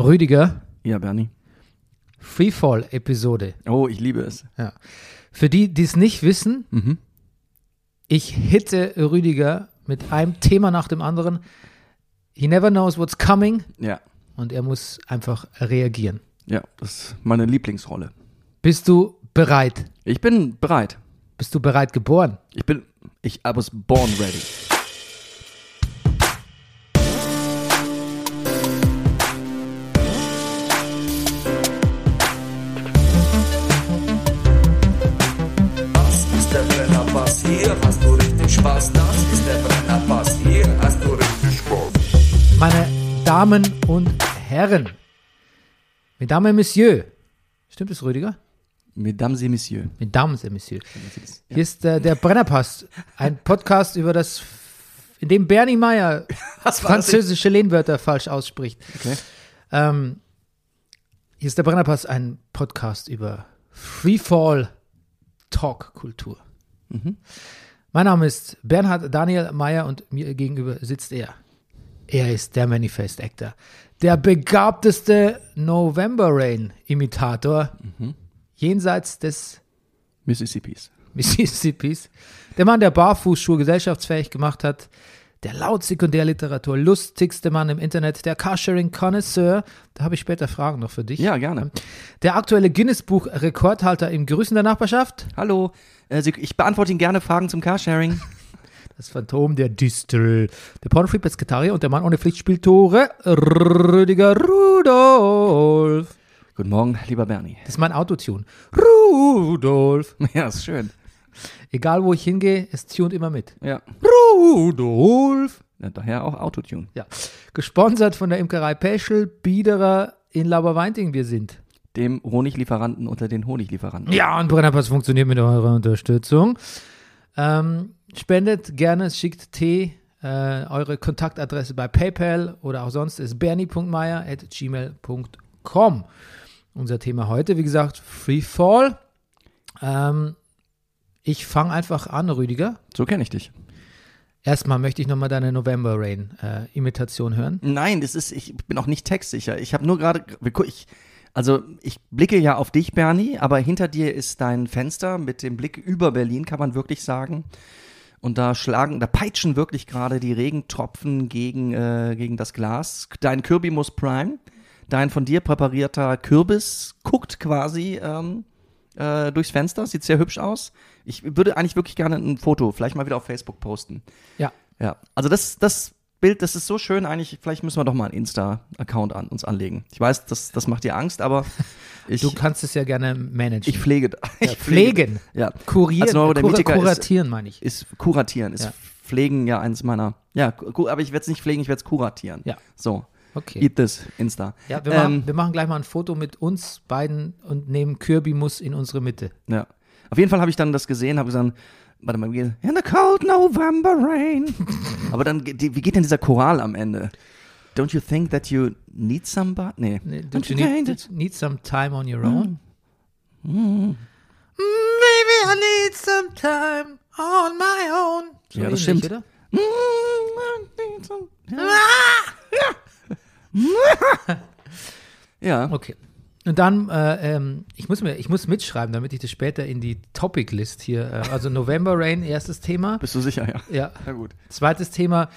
Rüdiger, Ja, Bernie. Freefall-Episode. Oh, ich liebe es. Ja. Für die, die es nicht wissen, Mhm. ich hitte Rüdiger mit einem Thema nach dem anderen. He never knows what's coming Ja. und er muss einfach reagieren. Ja, das ist meine Lieblingsrolle. Bist du bereit? Ich bin bereit. Bist du bereit geboren? Ich bin. Ich I was born ready. Hier hast du richtig Spaß. Das ist der Brennerpass, hier hast du richtig Spaß. Meine Damen und Herren, Mesdames et Messieurs, stimmt es, Rüdiger? Mesdames et Messieurs. Mesdames et Messieurs. Hier ist äh, der Brennerpass, ein Podcast über das, in dem Bernie Meyer französische Lehnwörter falsch ausspricht. Okay. Ähm, hier ist der Brennerpass, ein Podcast über Freefall Talk Kultur. Mhm. Mein Name ist Bernhard Daniel Meyer und mir gegenüber sitzt er. Er ist der Manifest Actor, der begabteste November Rain Imitator Mhm. jenseits des Mississippis. Mississippis. Der Mann, der Barfußschuhe gesellschaftsfähig gemacht hat. Der laut Sekundärliteratur lustigste Mann im Internet. Der Carsharing-Connoisseur. Da habe ich später Fragen noch für dich. Ja, gerne. Der aktuelle Guinness-Buch-Rekordhalter im Grüßen der Nachbarschaft. Hallo. Sie, ich beantworte Ihnen gerne Fragen zum Carsharing. Das Phantom der Distel. Der Pornofreak Pesketarier und der Mann ohne Pflicht spielt Tore. Rüdiger Rudolf. Guten Morgen, lieber Bernie. Das ist mein Autotune. Rudolf. Ja, ist schön. Egal wo ich hingehe, es tunt immer mit. Ja. Rudolf. ja daher auch Autotune. Ja. Gesponsert von der Imkerei Peschel, Biederer in Laberweinting wir sind. Dem Honiglieferanten unter den Honiglieferanten. Ja, und Brennerpass funktioniert mit eurer Unterstützung. Ähm, spendet gerne, schickt Tee. Äh, eure Kontaktadresse bei PayPal oder auch sonst ist bernie.meier at gmail.com. Unser Thema heute, wie gesagt, Freefall. Ähm, ich fange einfach an, Rüdiger. So kenne ich dich. Erstmal möchte ich nochmal deine November Rain äh, Imitation hören. Nein, das ist, ich bin auch nicht textsicher. Ich habe nur gerade, ich, also ich blicke ja auf dich, Bernie, aber hinter dir ist dein Fenster mit dem Blick über Berlin, kann man wirklich sagen. Und da schlagen, da peitschen wirklich gerade die Regentropfen gegen, äh, gegen das Glas. Dein Kirbymus Prime, dein von dir präparierter Kürbis, guckt quasi ähm, äh, durchs Fenster, sieht sehr hübsch aus. Ich würde eigentlich wirklich gerne ein Foto, vielleicht mal wieder auf Facebook posten. Ja, Ja, also das, das Bild, das ist so schön eigentlich, vielleicht müssen wir doch mal einen Insta-Account an uns anlegen. Ich weiß, das, das macht dir Angst, aber ich, du kannst es ja gerne managen. ich pflege. ja, Ich pflege. pflegen. Ja. Kurieren. Als Neurodermitiker kur ist- kuratieren, meine ich. Ist kuratieren, ist Ja. pflegen ja eins meiner, ja, aber ich werde es nicht pflegen, ich werde es kuratieren. Ja. So, Okay. eat this, Insta. Ja, wir, machen, Ähm, wir machen gleich mal ein Foto mit uns beiden und nehmen Kirby-Muss in unsere Mitte. ja. Auf jeden Fall habe ich dann das gesehen, habe gesagt, warte mal, In the cold November rain. aber dann, die- wie geht denn dieser Choral am Ende? Don't you think that you need somebody? Nee. Nee, Don't you need, need some time on your own? Mm. Maybe I need some time on my own. So Ja, das stimmt. Oder? Mm, I need some- Ja, Okay. Und dann, äh, ähm, ich, muss mir, ich muss mitschreiben, damit ich das später in die Topic-List hier, äh, also November Rain, erstes Thema. bist du sicher, ja. Ja. Na gut. Zweites Thema,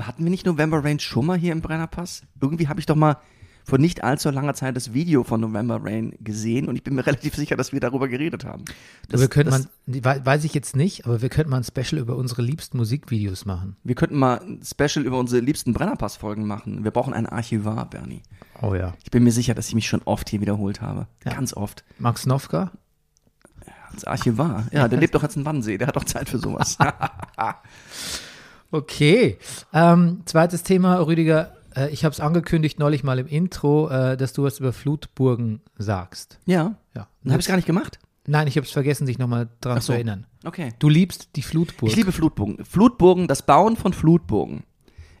hatten wir nicht November Rain schon mal hier im Brennerpass? Irgendwie habe ich doch mal vor nicht allzu langer Zeit das Video von November Rain gesehen und ich bin mir relativ sicher, dass wir darüber geredet haben. Das, wir könnten das, man, weiß ich jetzt nicht, aber wir könnten mal ein Special über unsere liebsten Musikvideos machen. wir könnten mal ein Special über unsere liebsten Brennerpass-Folgen machen. Wir brauchen einen Archivar, Bernie. Oh ja. Ich bin mir sicher, dass ich mich schon oft hier wiederholt habe. Ja. Ganz oft. Max Nowka? Als Archivar. Ja, der lebt doch jetzt in Wannsee. Der hat doch Zeit für sowas. Okay. Ähm, zweites Thema, Rüdiger. Äh, ich habe es angekündigt neulich mal im Intro, äh, dass du was über Flutburgen sagst. ja. Ja. Habe ich gar nicht gemacht. Nein, ich habe es vergessen, dich nochmal dran Ach so. zu erinnern. Okay. Du liebst die Flutburg. Ich liebe Flutburgen. Flutburgen, das Bauen von Flutburgen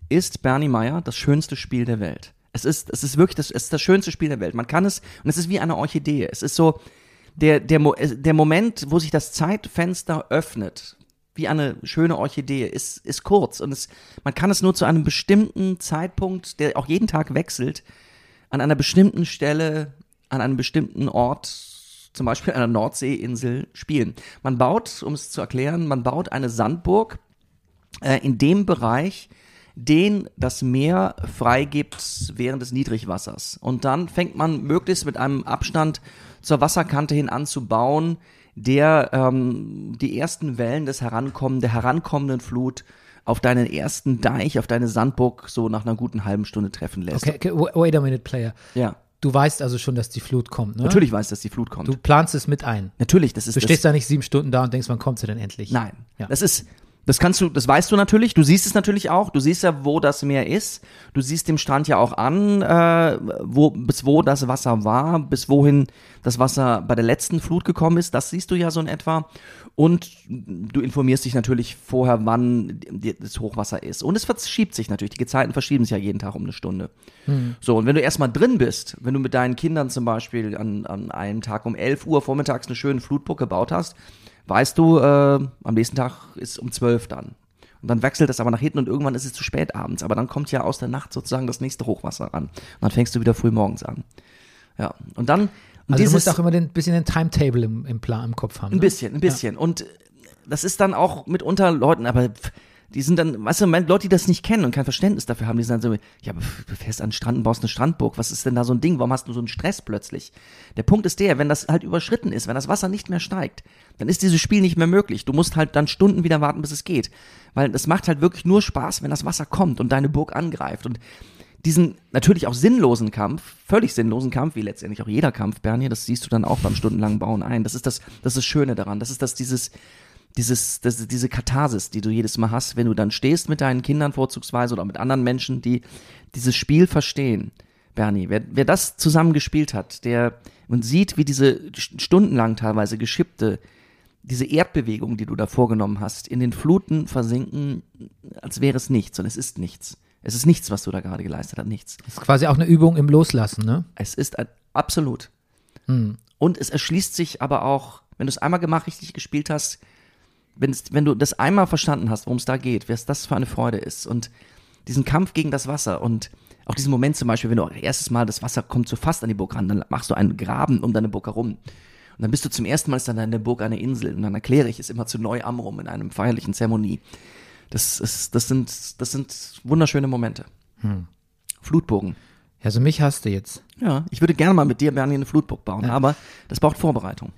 ist Bernie Meyer das schönste Spiel der Welt. Es ist, es ist wirklich das, es ist das schönste Spiel der Welt. Man kann es, und es ist wie eine Orchidee. Es ist so, der, der, der Moment, wo sich das Zeitfenster öffnet, wie eine schöne Orchidee, ist, ist kurz. Und es, man kann es nur zu einem bestimmten Zeitpunkt, der auch jeden Tag wechselt, an einer bestimmten Stelle, an einem bestimmten Ort, zum Beispiel einer Nordseeinsel, spielen. Man baut, um es zu erklären, man baut eine Sandburg äh, in dem Bereich, den das Meer freigibt während des Niedrigwassers. Und dann fängt man möglichst mit einem Abstand zur Wasserkante hin an zu bauen, der ähm, die ersten Wellen des Herankommen, der herankommenden Flut auf deinen ersten Deich, auf deine Sandburg so nach einer guten halben Stunde treffen lässt. Okay, okay, wait a minute, Player. Ja. Du weißt also schon, dass die Flut kommt, ne? Natürlich weiß, dass die Flut kommt. Du planst es mit ein. Natürlich, das ist Du das, stehst da nicht sieben Stunden da und denkst, wann kommt sie denn endlich? Nein, Ja. das ist, das kannst du, das weißt du natürlich. Du siehst es natürlich auch. Du siehst ja, wo das Meer ist. Du siehst dem Strand ja auch an, äh, wo, bis wo das Wasser war, bis wohin das Wasser bei der letzten Flut gekommen ist. Das siehst du ja so in etwa. Und du informierst dich natürlich vorher, wann das Hochwasser ist. Und es verschiebt sich natürlich. Die Gezeiten verschieben sich ja jeden Tag um eine Stunde. So, und wenn du erstmal drin bist, wenn du mit deinen Kindern zum Beispiel an, an einem Tag um 11 Uhr vormittags eine schöne Flutburg gebaut hast, weißt du, äh, am nächsten Tag ist um 12 dann. Und dann wechselt es aber nach hinten und irgendwann ist es zu spät abends. Aber dann kommt ja aus der Nacht sozusagen das nächste Hochwasser an. Und dann fängst du wieder früh morgens an. Ja, und dann. Und Also du dieses, musst auch immer ein bisschen den Timetable im, im Plan im Kopf haben. ein Ne? bisschen, ein bisschen. Und das ist dann auch mitunter Leuten, aber die sind dann, weißt du, Leute, die das nicht kennen und kein Verständnis dafür haben, die sind dann so, ja, du fährst an den Strand und baust eine Strandburg, was ist denn da so ein Ding? Warum hast du so einen Stress plötzlich? Der Punkt ist der, wenn das halt überschritten ist, wenn das Wasser nicht mehr steigt, dann ist dieses Spiel nicht mehr möglich. Du musst halt dann Stunden wieder warten, bis es geht. Weil es macht halt wirklich nur Spaß, wenn das Wasser kommt und deine Burg angreift. Und diesen natürlich auch sinnlosen Kampf, völlig sinnlosen Kampf, wie letztendlich auch jeder Kampf, Bernie, das siehst du dann auch beim stundenlangen Bauen ein. Das ist das, das ist das Schöne daran. Das ist das, dieses, dieses, das, diese Katharsis, die du jedes Mal hast, wenn du dann stehst mit deinen Kindern vorzugsweise oder mit anderen Menschen, die dieses Spiel verstehen. Bernie, wer, wer das zusammen gespielt hat, der und sieht, wie diese st- stundenlang teilweise geschippte, diese Erdbewegung, die du da vorgenommen hast, in den Fluten versinken, als wäre es nichts. Und es ist nichts. Es ist nichts, was du da gerade geleistet hast, nichts. Das ist quasi auch eine Übung im Loslassen, ne? Es ist ein, absolut. Und es erschließt sich aber auch, wenn du es einmal gemacht, richtig gespielt hast, wenn, du das einmal verstanden hast, worum es da geht, was das für eine Freude ist und diesen Kampf gegen das Wasser und auch diesen Moment zum Beispiel, wenn du erstes Mal das Wasser kommt so fast an die Burg ran, dann machst du einen Graben um deine Burg herum. Und dann bist du zum ersten Mal ist dann deine Burg eine Insel und dann erkläre ich es immer zu neu Amrum in einem feierlichen Zeremonie. Das, ist, das, sind, das sind wunderschöne Momente. Flutbogen. Also mich hast du jetzt. Ja, ich würde gerne mal mit dir, Bernie, eine Flutburg bauen, aber das braucht Vorbereitung.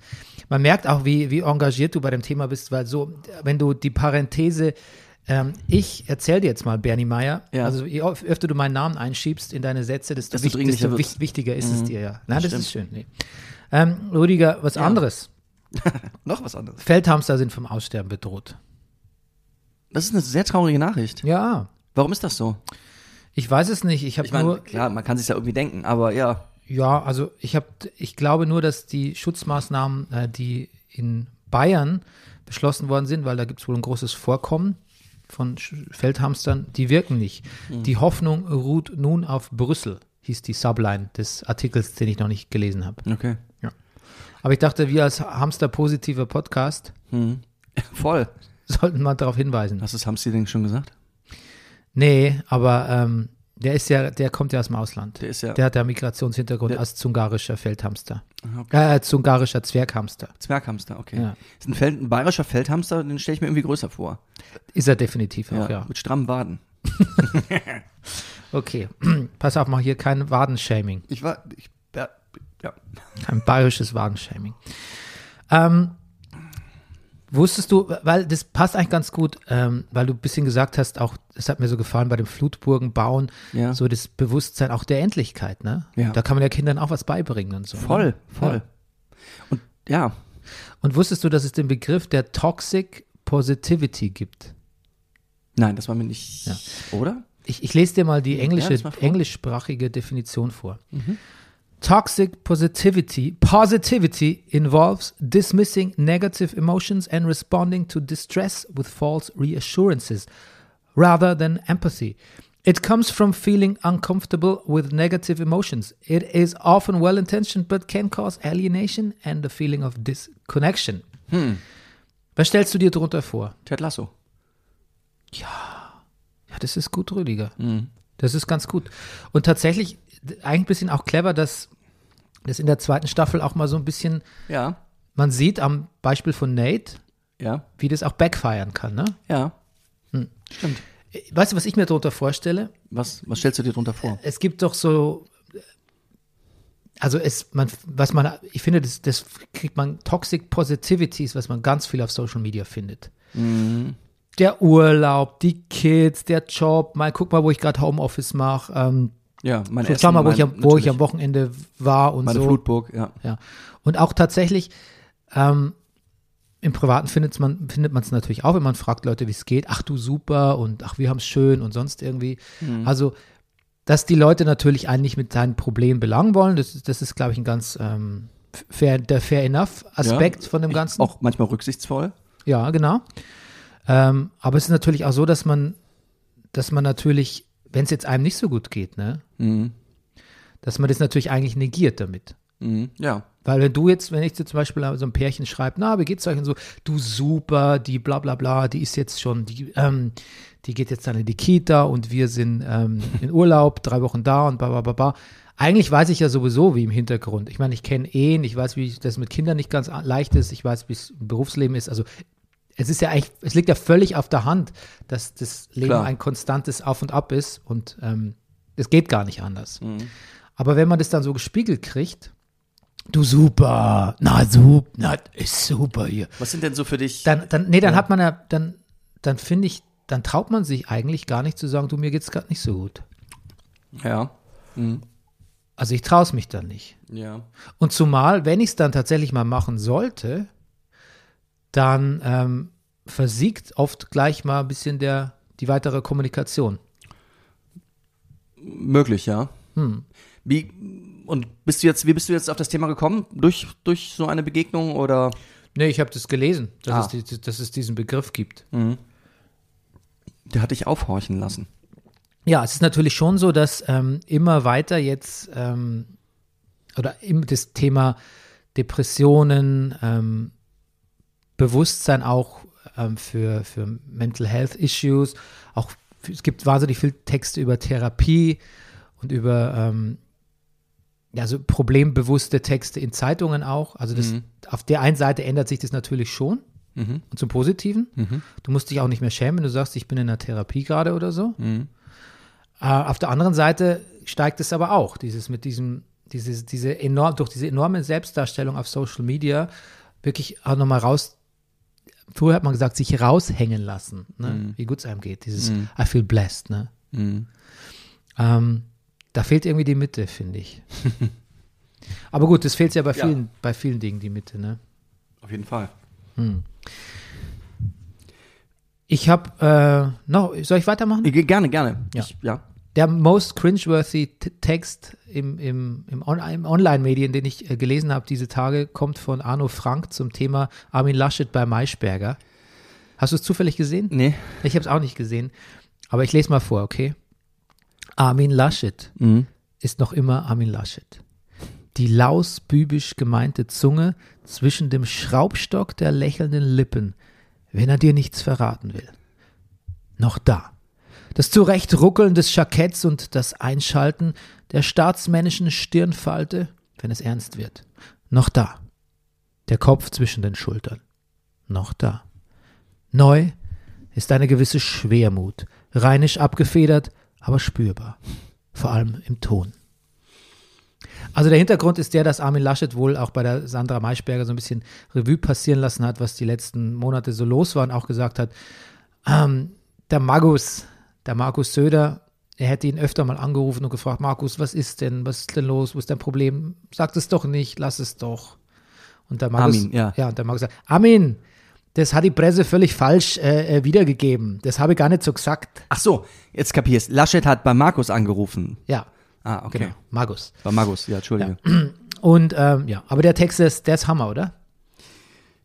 Man merkt auch, wie, wie engagiert du bei dem Thema bist, weil so, wenn du die Parenthese, ähm, ich erzähl dir jetzt mal, Bernie Meyer, Ja. also je öf- öfter du meinen Namen einschiebst in deine Sätze, desto, Desto wich- desto wich- wichtiger ist es dir, ja. Nein, das, stimmt. ist schön. Nee. Ähm, Rüdiger, was anderes. Noch was anderes. Feldhamster sind vom Aussterben bedroht. Das ist eine sehr traurige Nachricht. Ja, Warum ist das so? ich weiß es nicht. Ich habe Ich meine, nur, klar, man kann sich ja irgendwie denken, aber ja. Ja, also ich habe, ich glaube nur, dass die Schutzmaßnahmen, äh, die in Bayern beschlossen worden sind, weil da gibt es wohl ein großes Vorkommen von Sch- Feldhamstern, die wirken nicht. Die Hoffnung ruht nun auf Brüssel, hieß die Subline des Artikels, den ich noch nicht gelesen habe. Okay. Aber ich dachte, wir als Hamster-positiver Podcast Voll. sollten mal darauf hinweisen. Hast du das Hamster denn schon gesagt? Nee, aber ähm, der ist ja, der kommt ja aus dem Ausland. Der ist ja- Der hat ja Migrationshintergrund Der- als zungarischer Feldhamster. Okay. Äh, zungarischer Zwerghamster. Zwerghamster, okay. Ja. Ist ein, Feld, ein bayerischer Feldhamster, den stelle ich mir irgendwie größer vor. Ist er definitiv auch, ja. Mit strammen Waden. Okay, pass auf, mach hier kein Wadenshaming, Ich war, ich, ja, ja. kein bayerisches Wadenshaming. Ähm, wusstest du, weil das passt eigentlich ganz gut, ähm, weil du ein bisschen gesagt hast, auch, es hat mir so gefallen bei dem Flutburgen bauen, Ja. so das Bewusstsein auch der Endlichkeit, ne? Ja. Da kann man ja Kindern auch was beibringen und so. Voll, Ne? voll. Ja. Und ja, Und wusstest du, dass es den Begriff der Toxic Positivity gibt? nein, das war mir nicht, oder? Ich, ich lese dir mal die englische, englischsprachige Definition vor. Toxic positivity, positivity involves dismissing negative emotions and responding to distress with false reassurances rather than empathy. It comes from feeling uncomfortable with negative emotions. It is often well intentioned but can cause alienation and a feeling of disconnection. Was stellst du dir darunter vor? Ted Lasso. Ja, das ist gut, Rüdiger. Das ist ganz gut. Und tatsächlich, eigentlich ein bisschen auch clever, dass das in der zweiten Staffel auch mal so ein bisschen, Ja, man sieht am Beispiel von Nate, ja, wie das auch backfiren kann. Ne? ja. Hm. Stimmt. Weißt du, was ich mir darunter vorstelle? Was, was stellst du dir drunter vor? Es gibt doch so, also es, man, was man, ich finde, das, das kriegt man, Toxic Positivities, was man ganz viel auf Social Media findet. Der Urlaub, die Kids, der Job, mal guck mal, wo ich gerade Homeoffice mache. Ähm, Ja, mein Essen, mal, wo, mein, ich, am, wo ich am Wochenende war und Meine so. Flutburg, ja. Ja. Und auch tatsächlich, ähm, im Privaten findet man findet man es natürlich auch, wenn man fragt Leute, wie es geht. Ach du super und ach wir haben es schön und sonst irgendwie. Mhm. Also, dass die Leute natürlich eigentlich mit seinen Problemen belangen wollen, das, ist- das ist, glaube ich, ein ganz ähm, fair, der fair enough Aspekt Ja. von dem Ganzen. Auch manchmal rücksichtsvoll. Ja, genau. Ähm, aber es ist natürlich auch so, dass man, dass man natürlich, wenn es jetzt einem nicht so gut geht, ne, Mhm. dass man das natürlich eigentlich negiert damit. Mhm. Ja. Weil wenn du jetzt, wenn ich dir zum Beispiel so ein Pärchen schreibe, na, wie geht's euch und so, du super, die bla bla bla, die ist jetzt schon, die, ähm, die geht jetzt dann in die Kita und wir sind ähm, in Urlaub, drei Wochen da und bla bla bla bla. Eigentlich weiß ich ja sowieso, wie im Hintergrund. Ich meine, ich kenne Ehen, ich weiß, wie das mit Kindern nicht ganz leicht ist, ich weiß, wie es im Berufsleben ist. Also es ist ja eigentlich, es liegt ja völlig auf der Hand, dass das Leben Klar. ein konstantes Auf und Ab ist und ähm, es geht gar nicht anders. Mhm. Aber wenn man das dann so gespiegelt kriegt, du super, na super, na ist super hier. Was sind denn so für dich? Dann, dann, nee, dann hat man ja, dann, dann finde ich, dann traut man sich eigentlich gar nicht zu sagen, du, mir geht's gerade nicht so gut. ja. Mhm. Also ich traue es mich dann nicht. Ja. Und zumal, wenn ich es dann tatsächlich mal machen sollte, dann ähm, versiegt oft gleich mal ein bisschen der, die weitere Kommunikation. Möglich, ja. Hm. Wie, und bist du jetzt, wie bist du jetzt auf das Thema gekommen? Durch, durch so eine Begegnung oder? Nee, ich habe das gelesen, dass, Ah. es dass es diesen Begriff gibt. Der hat dich aufhorchen lassen. Ja, es ist natürlich schon so, dass ähm, immer weiter jetzt ähm, oder im, das Thema Depressionen, ähm, Bewusstsein auch ähm, für, für Mental Health Issues, auch es gibt wahnsinnig viele Texte über Therapie und über ähm, ja, so problembewusste Texte in Zeitungen auch. Also das, auf der einen Seite ändert sich das natürlich schon Mhm. und zum Positiven. Du musst dich auch nicht mehr schämen, wenn du sagst, ich bin in einer Therapie gerade oder so. Mhm. Äh, auf der anderen Seite steigt es aber auch, dieses mit diesem, dieses, diese enorm, durch diese enorme Selbstdarstellung auf Social Media wirklich auch nochmal raus. Früher hat man gesagt, sich raushängen lassen, ne? wie gut es einem geht. Dieses I feel blessed, ne? Mhm. Ähm, da fehlt irgendwie die Mitte, finde ich. aber gut, das fehlt ja bei Ja. vielen, bei vielen Dingen die Mitte, ne? Auf jeden Fall. Ich habe äh, noch, soll ich weitermachen? Ich, gerne, gerne. Ja. Ich, ja. Der most cringeworthy Text im, im, im, On im Online-Medien, den ich äh, gelesen habe diese Tage, kommt von Arno Frank zum Thema Armin Laschet bei Maischberger. Hast du es zufällig gesehen? Nee. Ich habe es auch nicht gesehen. Aber ich lese mal vor, okay? Armin Laschet Mhm. ist noch immer Armin Laschet. Die lausbübisch gemeinte Zunge zwischen dem Schraubstock der lächelnden Lippen, wenn er dir nichts verraten will. Noch da. Das Zurechtruckeln des Jacketts und das Einschalten der staatsmännischen Stirnfalte, wenn es ernst wird. Noch da. Der Kopf zwischen den Schultern. Noch da. Neu ist eine gewisse Schwermut, rheinisch abgefedert, aber spürbar. Vor allem im Ton. Also der Hintergrund ist der, dass Armin Laschet wohl auch bei der Sandra Maischberger so ein bisschen Revue passieren lassen hat, was die letzten Monate so los war und auch gesagt hat, ähm, der Magus, der Markus Söder, er hätte ihn öfter mal angerufen und gefragt, Markus, was ist denn, was ist denn los, wo ist dein Problem? Sag es doch nicht, lass es doch. Und der Markus, Armin, ja. ja, und der Markus sagt, Armin, das hat die Presse völlig falsch äh, äh, wiedergegeben. Das habe ich gar nicht so gesagt. Ach so, jetzt kapierst. Laschet hat bei Markus angerufen. Ja, Ah, okay. genau, Markus. Bei Markus, ja, Entschuldige. Und ähm, ja, aber der Text ist, der ist Hammer, oder?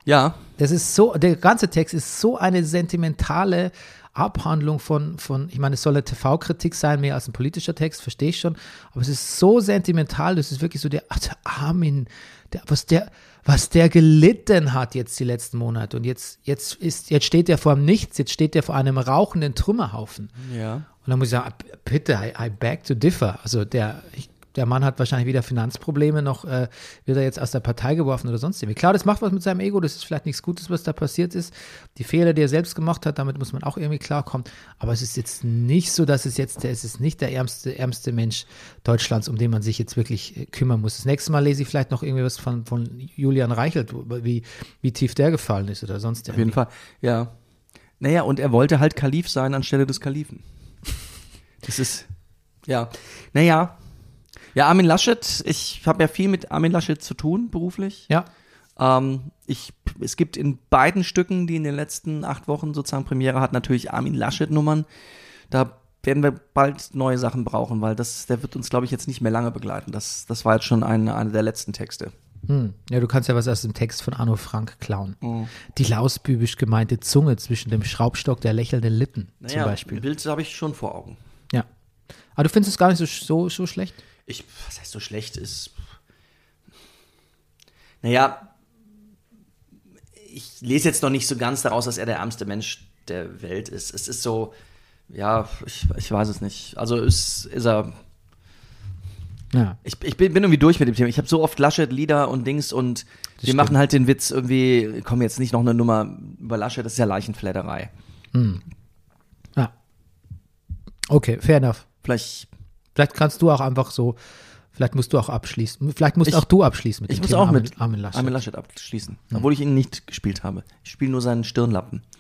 Ja, Das ist so, der ganze Text ist so eine sentimentale Abhandlung von, von ich meine, es soll eine TV-Kritik sein, mehr als ein politischer Text, verstehe ich schon, aber es ist so sentimental, das ist wirklich so der, ach, der Armin, der, was der, was der gelitten hat jetzt die letzten Monate und jetzt, jetzt ist, jetzt steht er vor dem Nichts, jetzt steht er vor einem rauchenden Trümmerhaufen. ja. Und dann muss ich sagen, bitte, I, I beg to differ. Also der, ich, der Mann hat wahrscheinlich weder Finanzprobleme noch äh, wird er jetzt aus der Partei geworfen oder sonst irgendwie. Klar, das macht was mit seinem Ego, das ist vielleicht nichts Gutes, was da passiert ist. Die Fehler, die er selbst gemacht hat, damit muss man auch irgendwie klarkommen. Aber es ist jetzt nicht so, dass es jetzt, es ist nicht der ärmste, ärmste Mensch Deutschlands, um den man sich jetzt wirklich äh, kümmern muss. Das nächste Mal lese ich vielleicht noch irgendwie was von, von Julian Reichelt, wie, wie tief der gefallen ist oder sonst Auf jeden Fall, ja. Naja, und er wollte halt Kalif sein anstelle des Kalifen. Das ist, ja. Naja. Ja, Armin Laschet, ich habe ja viel mit Armin Laschet zu tun, beruflich. Ja. Ähm, ich, es gibt in beiden Stücken, die in den letzten acht Wochen sozusagen Premiere hat, natürlich Armin Laschet-Nummern. Da werden wir bald neue Sachen brauchen, weil das, der wird uns, glaube ich, jetzt nicht mehr lange begleiten. Das, das war jetzt schon eine, eine der letzten Texte. Hm. Ja, du kannst ja was aus dem Text von Arno Frank klauen. Mhm. Die lausbübisch gemeinte Zunge zwischen dem Schraubstock der lächelnden Lippen zum Naja, Beispiel. ein Bild habe ich schon vor Augen. Ja. Aber du findest es gar nicht so, so, so schlecht? Ich, was heißt so schlecht ist? Naja, ich lese jetzt noch nicht so ganz daraus, dass er der ärmste Mensch der Welt ist. Es ist so, ja, ich, ich weiß es nicht. Also ist, ist er. Ja. Ich, ich bin, bin irgendwie durch mit dem Thema. Ich habe so oft Laschet, Lieder und Dings und wir stimmt. machen halt den Witz irgendwie, komm jetzt nicht noch eine Nummer über Laschet, das ist ja Leichenfledderei. Ja. Okay, fair enough. Vielleicht, Vielleicht kannst du auch einfach so, vielleicht musst du auch abschließen. Vielleicht musst Ich- auch du abschließen mit ich dem muss Thema auch mit Armin, Laschet. Armin Laschet abschließen, obwohl ich ihn nicht gespielt habe. Ich spiele nur seinen Stirnlappen.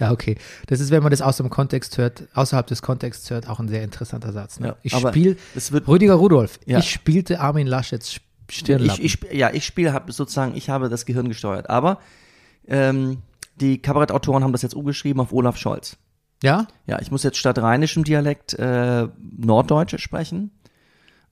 Ja, okay. Das ist, wenn man das aus dem Kontext hört, außerhalb des Kontexts hört, auch ein sehr interessanter Satz. Ne? Ja, ich spiele, Rüdiger Rudolf, Ja. ich spielte Armin Laschets Sch- Stirnlappen. Ich, ich, ja, ich spiele hab sozusagen, ich habe das Gehirn gesteuert. Aber ähm, die Kabarettautoren haben das jetzt umgeschrieben auf Olaf Scholz. Ja? Ja, ich muss jetzt statt rheinischem Dialekt äh, Norddeutsche sprechen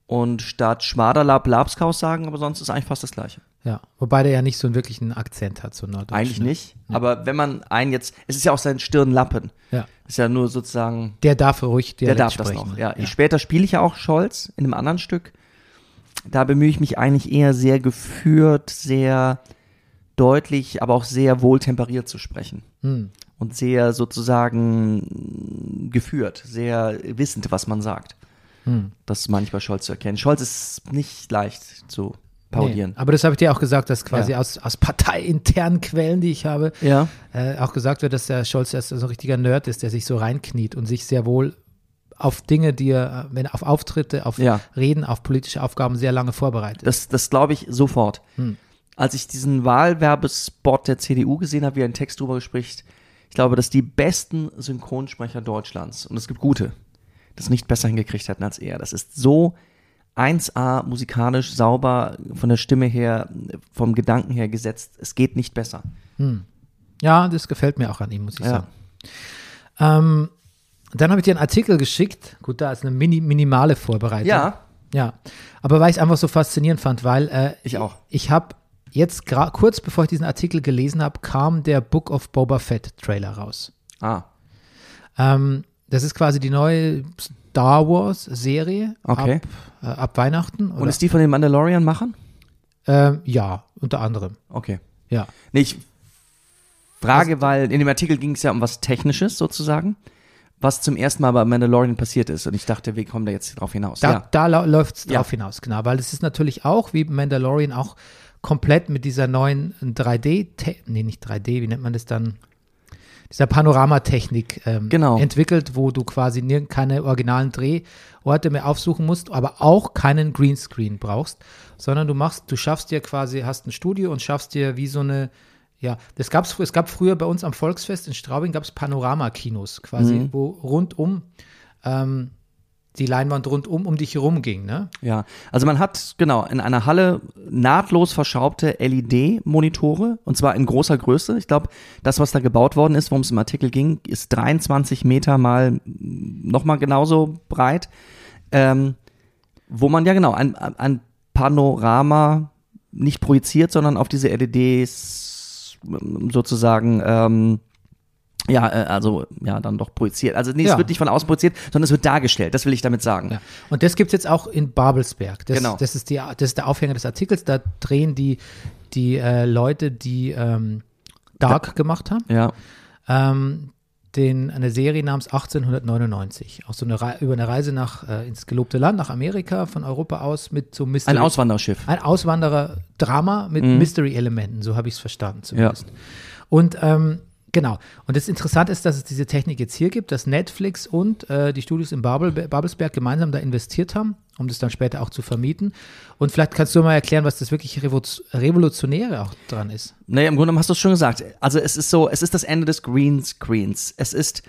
und statt Schmaderlab Labskaus sagen, aber sonst ist eigentlich fast das Gleiche. Ja. Wobei der ja nicht so einen wirklichen Akzent hat, so Norddeutsch. Eigentlich ne? nicht. Aber wenn man einen jetzt, es ist ja auch sein Stirnlappen. Ja. Ist ja nur sozusagen, Der darf ruhig der Dialekt darf das sprechen. noch. Ja, Ich, später spiele ich ja auch Scholz in einem anderen Stück. Da bemühe ich mich eigentlich eher sehr geführt, sehr deutlich, aber auch sehr wohltemperiert zu sprechen. Hm. Und sehr sozusagen geführt, sehr wissend, was man sagt. Hm. Das ich bei Scholz zu erkennen. Scholz ist nicht leicht zu parodieren. Nee, aber das habe ich dir auch gesagt, dass quasi Ja. aus, aus parteiinternen Quellen, die ich habe, Ja. äh, auch gesagt wird, dass der Scholz erst so ein richtiger Nerd ist, der sich so reinkniet und sich sehr wohl auf Dinge, die er, wenn auf Auftritte, auf Ja. Reden, auf politische Aufgaben sehr lange vorbereitet. Das, das glaube ich sofort. Hm. Als ich diesen Wahlwerbespot der CDU gesehen habe, wie er einen Text drüber spricht, ich glaube, dass die besten Synchronsprecher Deutschlands, und es gibt gute, das nicht besser hingekriegt hätten als er. Das ist so 1A musikalisch sauber, von der Stimme her, vom Gedanken her gesetzt. Es geht nicht besser. Ja, das gefällt mir auch an ihm, muss ich Ja. sagen. Ähm, dann habe ich dir einen Artikel geschickt. Gut, da ist eine mini, minimale Vorbereitung. Ja, Ja, aber weil ich es einfach so faszinierend fand, weil äh, Ich auch. Ich habe jetzt kurz bevor ich diesen Artikel gelesen habe, kam der Book of Boba Fett Trailer raus. ah, Ähm, das ist quasi die neue Star Wars Serie Okay. ab, äh, ab Weihnachten. und Oder, ist die von den Mandalorian-Machern? ähm, ja, unter anderem. Okay. Ja. Nee, ich frage, weil in dem Artikel ging es ja um was Technisches sozusagen, was zum ersten Mal bei Mandalorian passiert ist. Und ich dachte, wir kommen da jetzt drauf hinaus. Da, ja. da läuft es Ja. drauf hinaus, genau. Weil es ist natürlich auch, wie Mandalorian, auch komplett mit dieser neuen 3D, te- nee, nicht 3D, wie nennt man das dann? Dieser Panoramatechnik ähm, Genau. entwickelt, wo du quasi keine originalen Drehorte mehr aufsuchen musst, aber auch keinen Greenscreen brauchst, sondern du machst, du schaffst dir quasi, hast ein Studio und schaffst dir wie so eine, ja, das gab's, es gab früher bei uns am Volksfest in Straubing gab es Panoramakinos quasi, Mhm. wo rundum ähm, die Leinwand rundum um dich herum ging, ne? ja, also man hat genau in einer Halle nahtlos verschraubte LED-Monitore und zwar in großer Größe. Ich glaube, das, was da gebaut worden ist, worum es im Artikel ging, ist 23 Meter mal nochmal genauso breit. Ähm, wo man ja genau ein, ein Panorama nicht projiziert, sondern auf diese LEDs sozusagen ähm, ja, äh, also ja, dann doch projiziert. Also nee, Ja. es wird nicht von außen projiziert, sondern es wird dargestellt. Das will ich damit sagen. Ja. Und das gibt es jetzt auch in Babelsberg. Das, Genau. das, ist die, das ist der Aufhänger des Artikels. Da drehen die, die äh, Leute, die ähm, Dark gemacht haben. Ja. Ähm, den, eine Serie namens 1899. Auch so eine Rei- über eine Reise nach, äh, ins gelobte Land, nach Amerika, von Europa aus mit so Mystery. Ein Auswanderschiff. Ein Auswanderer-Drama mit Mhm. Mystery-Elementen, so habe ich es verstanden zumindest. Und ähm, genau. Und das Interessante ist, dass es diese Technik jetzt hier gibt, dass Netflix und äh, die Studios in Babel, Babelsberg gemeinsam da investiert haben, um das dann später auch zu vermieten. Und vielleicht kannst du mal erklären, was das wirklich Revo- Revolutionäre auch dran ist. Naja, im Grunde hast du es schon gesagt. Also es ist so, es ist das Ende des Greenscreens. Es ist,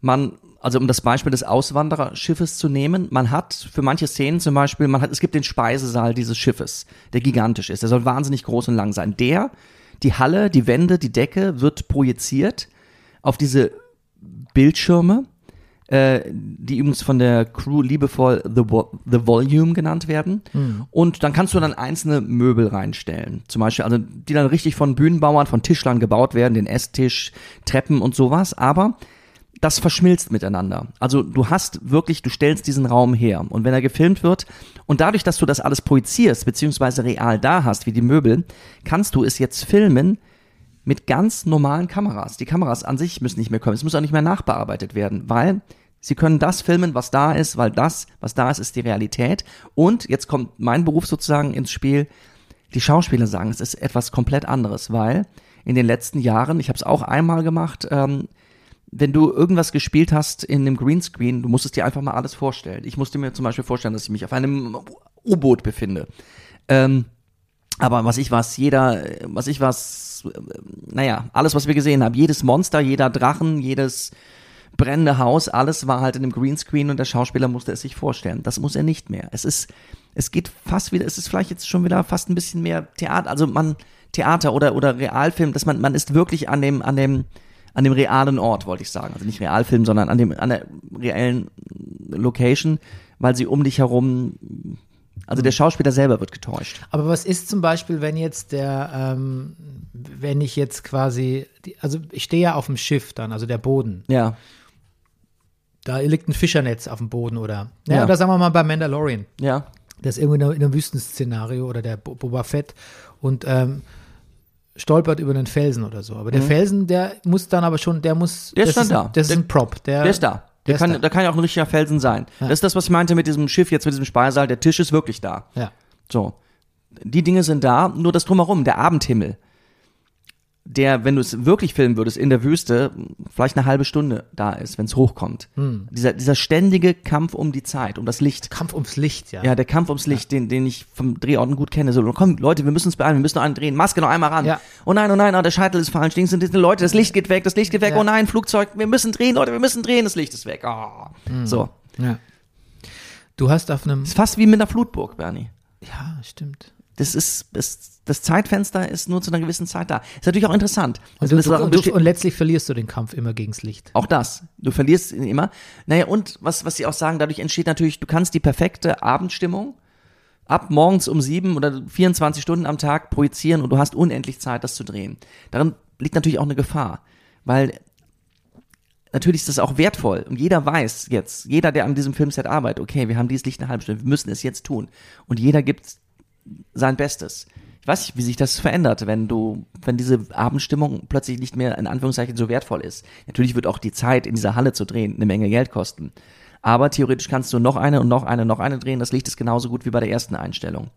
man, also um das Beispiel des Auswandererschiffes zu nehmen, man hat für manche Szenen zum Beispiel, man hat, es gibt den Speisesaal dieses Schiffes, der gigantisch ist. Der soll wahnsinnig groß und lang sein. Der, die Halle, die Wände, die Decke wird projiziert auf diese Bildschirme, äh, die übrigens von der Crew liebevoll The, Vo The Volume genannt werden. Und dann kannst du dann einzelne Möbel reinstellen. Zum Beispiel, also die dann richtig von Bühnenbauern, von Tischlern gebaut werden, den Esstisch, Treppen und sowas. Aber das verschmilzt miteinander. Also du hast wirklich, du stellst diesen Raum her. Und wenn er gefilmt wird und dadurch, dass du das alles projizierst, beziehungsweise real da hast, wie die Möbel, kannst du es jetzt filmen mit ganz normalen Kameras. Die Kameras an sich müssen nicht mehr kommen. Es muss auch nicht mehr nachbearbeitet werden, weil sie können das filmen, was da ist, weil das, was da ist, ist die Realität. Und jetzt kommt mein Beruf sozusagen ins Spiel. Die Schauspieler sagen, es ist etwas komplett anderes, weil in den letzten Jahren, ich habe es auch einmal gemacht, ähm, wenn du irgendwas gespielt hast in einem Greenscreen, du musstest dir einfach mal alles vorstellen. Ich musste mir zum Beispiel vorstellen, dass ich mich auf einem U-Boot befinde. Ähm, aber was ich was, jeder, was ich was, äh, naja, alles, was wir gesehen haben, jedes Monster, jeder Drachen, jedes brennende Haus, alles war halt in einem Greenscreen und der Schauspieler musste es sich vorstellen. Das muss er nicht mehr. Es ist, es geht fast wieder, es ist vielleicht jetzt schon wieder fast ein bisschen mehr Theater, also man, Theater oder, oder Realfilm, dass man, man ist wirklich an dem, an dem, an dem realen Ort, wollte ich sagen. Also nicht Realfilm, sondern an dem, an der reellen Location, weil sie um dich herum, also der Schauspieler selber wird getäuscht. Aber was ist zum Beispiel, wenn jetzt der, ähm, wenn ich jetzt quasi, also ich stehe ja auf dem Schiff dann, also der Boden. Ja. Da liegt ein Fischernetz auf dem Boden oder, ja, Ja. oder sagen wir mal bei Mandalorian. Ja. Das ist irgendwie in einem- in einem Wüstenszenario oder der Bo- Boba Fett und ähm, stolpert über einen Felsen oder so. Aber der Felsen, der muss dann aber schon, der muss, Mhm. Der ist das schon da. Das ist Der- ein Prop. Der, Der ist da. Der Der ist kann, da. da kann ja auch ein richtiger Felsen sein. Das ist das, was ich meinte mit diesem Schiff, jetzt mit diesem Speisesaal. Der Tisch ist wirklich da. Ja. So. Die Dinge sind da, nur das drumherum, der Abendhimmel. Der, wenn du es wirklich filmen würdest, in der Wüste, vielleicht eine halbe Stunde da ist, wenn es hochkommt. Hm. Dieser, dieser ständige Kampf um die Zeit, um das Licht. Kampf ums Licht, ja. Ja, der Kampf ums Licht, den, den ich vom Drehorten gut kenne. So, komm, Leute, wir müssen uns beeilen, wir müssen noch einen drehen. Maske noch einmal ran. Ja. Oh nein, oh nein, oh, der Scheitel ist falsch. Dings sind diese Leute, das Licht geht weg, das Licht geht weg. Ja. Oh nein, Flugzeug, wir müssen drehen, Leute, wir müssen drehen, das Licht ist weg. Oh. Hm. So. ja. Du hast auf einem, Ist fast wie mit einer Flutburg, Bernie. ja, stimmt. Das ist, das, das Zeitfenster ist nur zu einer gewissen Zeit da. Ist natürlich auch interessant. Und, Also du, auch, du, und letztlich verlierst du den Kampf immer gegens Licht. auch das. Du verlierst ihn immer. Naja, und was, was sie auch sagen, dadurch entsteht natürlich, du kannst die perfekte Abendstimmung ab morgens um sieben oder 24 Stunden am Tag projizieren und du hast unendlich Zeit, das zu drehen. Darin liegt natürlich auch eine Gefahr, weil natürlich ist das auch wertvoll und jeder weiß jetzt, jeder, der an diesem Filmset arbeitet, okay, wir haben dieses Licht eine halbe Stunde, wir müssen es jetzt tun. Und jeder gibt sein Bestes. Ich weiß nicht, wie sich das verändert, wenn du, wenn diese Abendstimmung plötzlich nicht mehr in Anführungszeichen so wertvoll ist. Natürlich wird auch die Zeit in dieser Halle zu drehen eine Menge Geld kosten. Aber theoretisch kannst du noch eine und noch eine, noch eine drehen. Das Licht ist genauso gut wie bei der ersten Einstellung.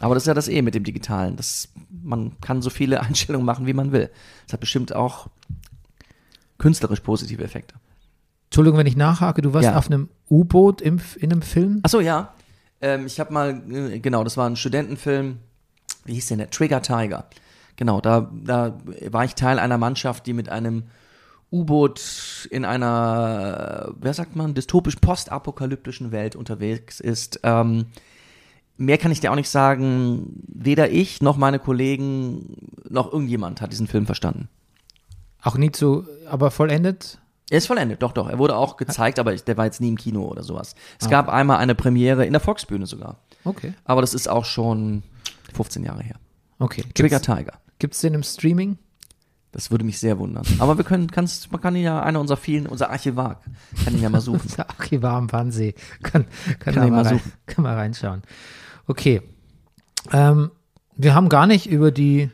Aber das ist ja das eh mit dem Digitalen. Das, man kann so viele Einstellungen machen, wie man will. Das hat bestimmt auch künstlerisch positive Effekte. Entschuldigung, wenn ich nachhake, du warst Ja. auf einem U-Boot in einem Film? Ach so, ja. Ähm, ich habe mal, äh, genau, das war ein Studentenfilm. Wie hieß denn der? Trigger Tiger. Genau, da, da war ich Teil einer Mannschaft, die mit einem U-Boot in einer, wer sagt man, dystopisch postapokalyptischen Welt unterwegs ist. Ähm, mehr kann ich dir auch nicht sagen. Weder ich noch meine Kollegen noch irgendjemand hat diesen Film verstanden. Auch nie zu, aber vollendet? Er ist vollendet, doch, doch. Er wurde auch gezeigt, aber der war jetzt nie im Kino oder sowas. Es gab einmal eine Premiere in der Volksbühne sogar. Okay. Aber das ist auch schon 15 Jahre her. Okay. Trigger Gibt's, Tiger. gibt's den im Streaming? Das würde mich sehr wundern. Aber wir können, kannst, man kann ihn ja, einer unserer vielen, unser Archivar, kann ihn ja mal suchen. Unser Archivar am Wannsee. Kann, kann, Kann mal, rein, suchen. kann mal reinschauen. Okay. Ähm, wir haben gar nicht über die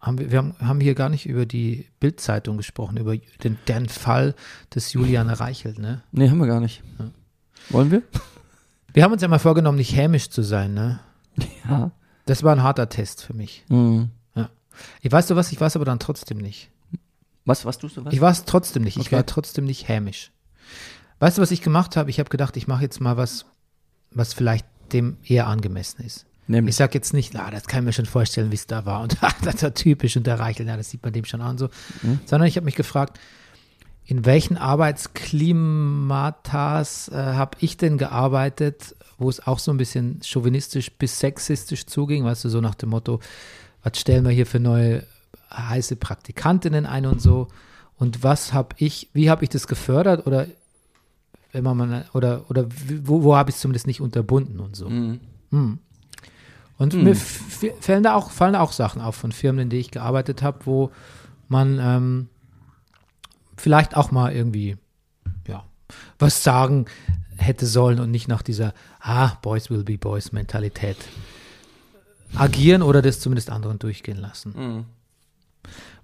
haben wir, wir haben, haben hier gar nicht über die Bild-Zeitung gesprochen, über den, den Fall des Julian Reichelt, ne? Nee, haben wir gar nicht. Wollen wir? Wir haben uns ja mal vorgenommen, nicht hämisch zu sein, ne? Ja. Das war ein harter Test für mich. Mhm. Ich weißt du was, ich war es aber dann trotzdem nicht. Was, was tust du? Was? Ich war es trotzdem nicht. Ich Okay. war trotzdem nicht hämisch. Weißt du, was ich gemacht habe? Ich habe gedacht, ich mache jetzt mal was, was vielleicht dem eher angemessen ist. Ich Nämlich. sage jetzt nicht, ah, das kann ich mir schon vorstellen, wie es da war. Und das war typisch und der Reichel, ja, das sieht man dem schon an so. Mhm. Sondern ich habe mich gefragt, in welchen Arbeitsklimatas äh, habe ich denn gearbeitet, wo es auch so ein bisschen chauvinistisch bis sexistisch zuging, weißt du, so nach dem Motto, was stellen wir hier für neue heiße Praktikantinnen ein und so. Und was habe ich, wie habe ich das gefördert oder wenn man mal, oder, oder wo, wo habe ich es zumindest nicht unterbunden und so. Mhm. Hm. Und mir f- f- fallen da, auch, fallen da auch Sachen auf von Firmen, in denen ich gearbeitet habe, wo man ähm, vielleicht auch mal irgendwie ja, was sagen hätte sollen und nicht nach dieser Ah, Boys will be Boys Mentalität agieren oder das zumindest anderen durchgehen lassen. Mhm.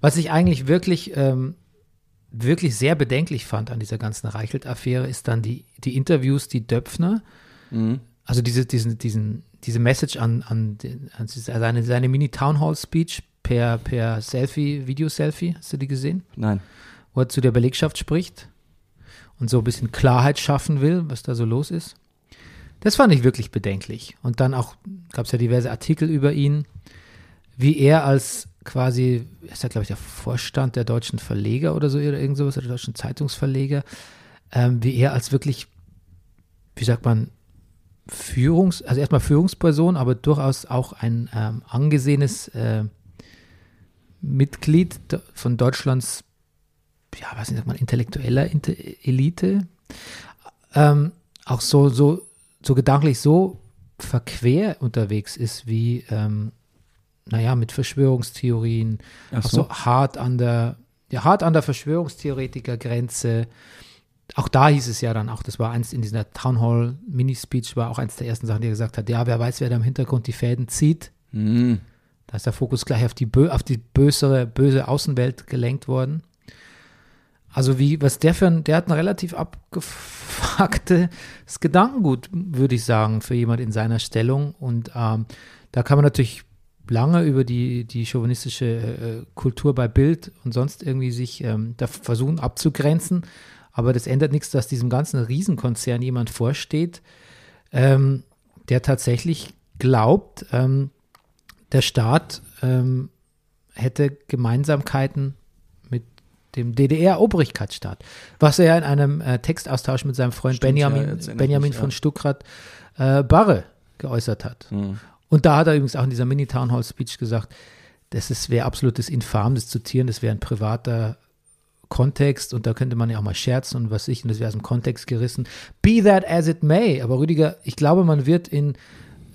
Was ich eigentlich wirklich, ähm, wirklich sehr bedenklich fand an dieser ganzen Reichelt-Affäre, ist dann die, die Interviews, die Döpfner, Mhm. also diese, diesen, diesen, diese Message an, an, den, an seine, seine Mini-Townhall-Speech per, per Selfie, Video-Selfie, hast du die gesehen? Nein. Wo er zu der Belegschaft spricht und so ein bisschen Klarheit schaffen will, was da so los ist. Das fand ich wirklich bedenklich. Und dann auch gab es ja diverse Artikel über ihn, wie er als quasi, ist ja, glaube ich, der Vorstand der deutschen Verleger oder so, oder irgend sowas, der deutschen Zeitungsverleger, ähm, wie er als wirklich, wie sagt man, Führungs-, also erstmal Führungsperson, aber durchaus auch ein ähm, angesehenes äh, Mitglied von Deutschlands, ja, was sagt man, intellektueller Inte Elite, ähm, auch so, so, so gedanklich so verquer unterwegs ist wie, ähm, naja, mit Verschwörungstheorien, Ach auch so hart an der, ja, hart an der Verschwörungstheoretiker-Grenze. Auch da hieß es ja dann auch, das war eins in dieser Town Hall Mini-Speech, war auch eins der ersten Sachen, die er gesagt hat, ja, wer weiß, wer da im Hintergrund die Fäden zieht. Mhm. Da ist der Fokus gleich auf die, bö auf die bösere, böse Außenwelt gelenkt worden. Also wie, was der für ein, der hat ein relativ abgefucktes Gedankengut, würde ich sagen, für jemand in seiner Stellung. Und ähm, da kann man natürlich lange über die, die chauvinistische äh, Kultur bei Bild und sonst irgendwie sich ähm, da versuchen abzugrenzen. Aber das ändert nichts, dass diesem ganzen Riesenkonzern jemand vorsteht, ähm, der tatsächlich glaubt, ähm, der Staat ähm, hätte Gemeinsamkeiten mit dem DDR-Obrigkeitsstaat, was er ja in einem äh, Textaustausch mit seinem Freund Stimmt, ja, Benjamin, ich Benjamin mich, von ja. Stuckrad äh, Barre geäußert hat. Mhm. Und da hat er übrigens auch in dieser Mini-Town Hall Speech gesagt, das wäre absolutes Infam, das zu zitieren, das wäre ein privater Kontext und da könnte man ja auch mal scherzen und was ich, und das wäre aus dem Kontext gerissen. Be that as it may. Aber Rüdiger, ich glaube, man wird in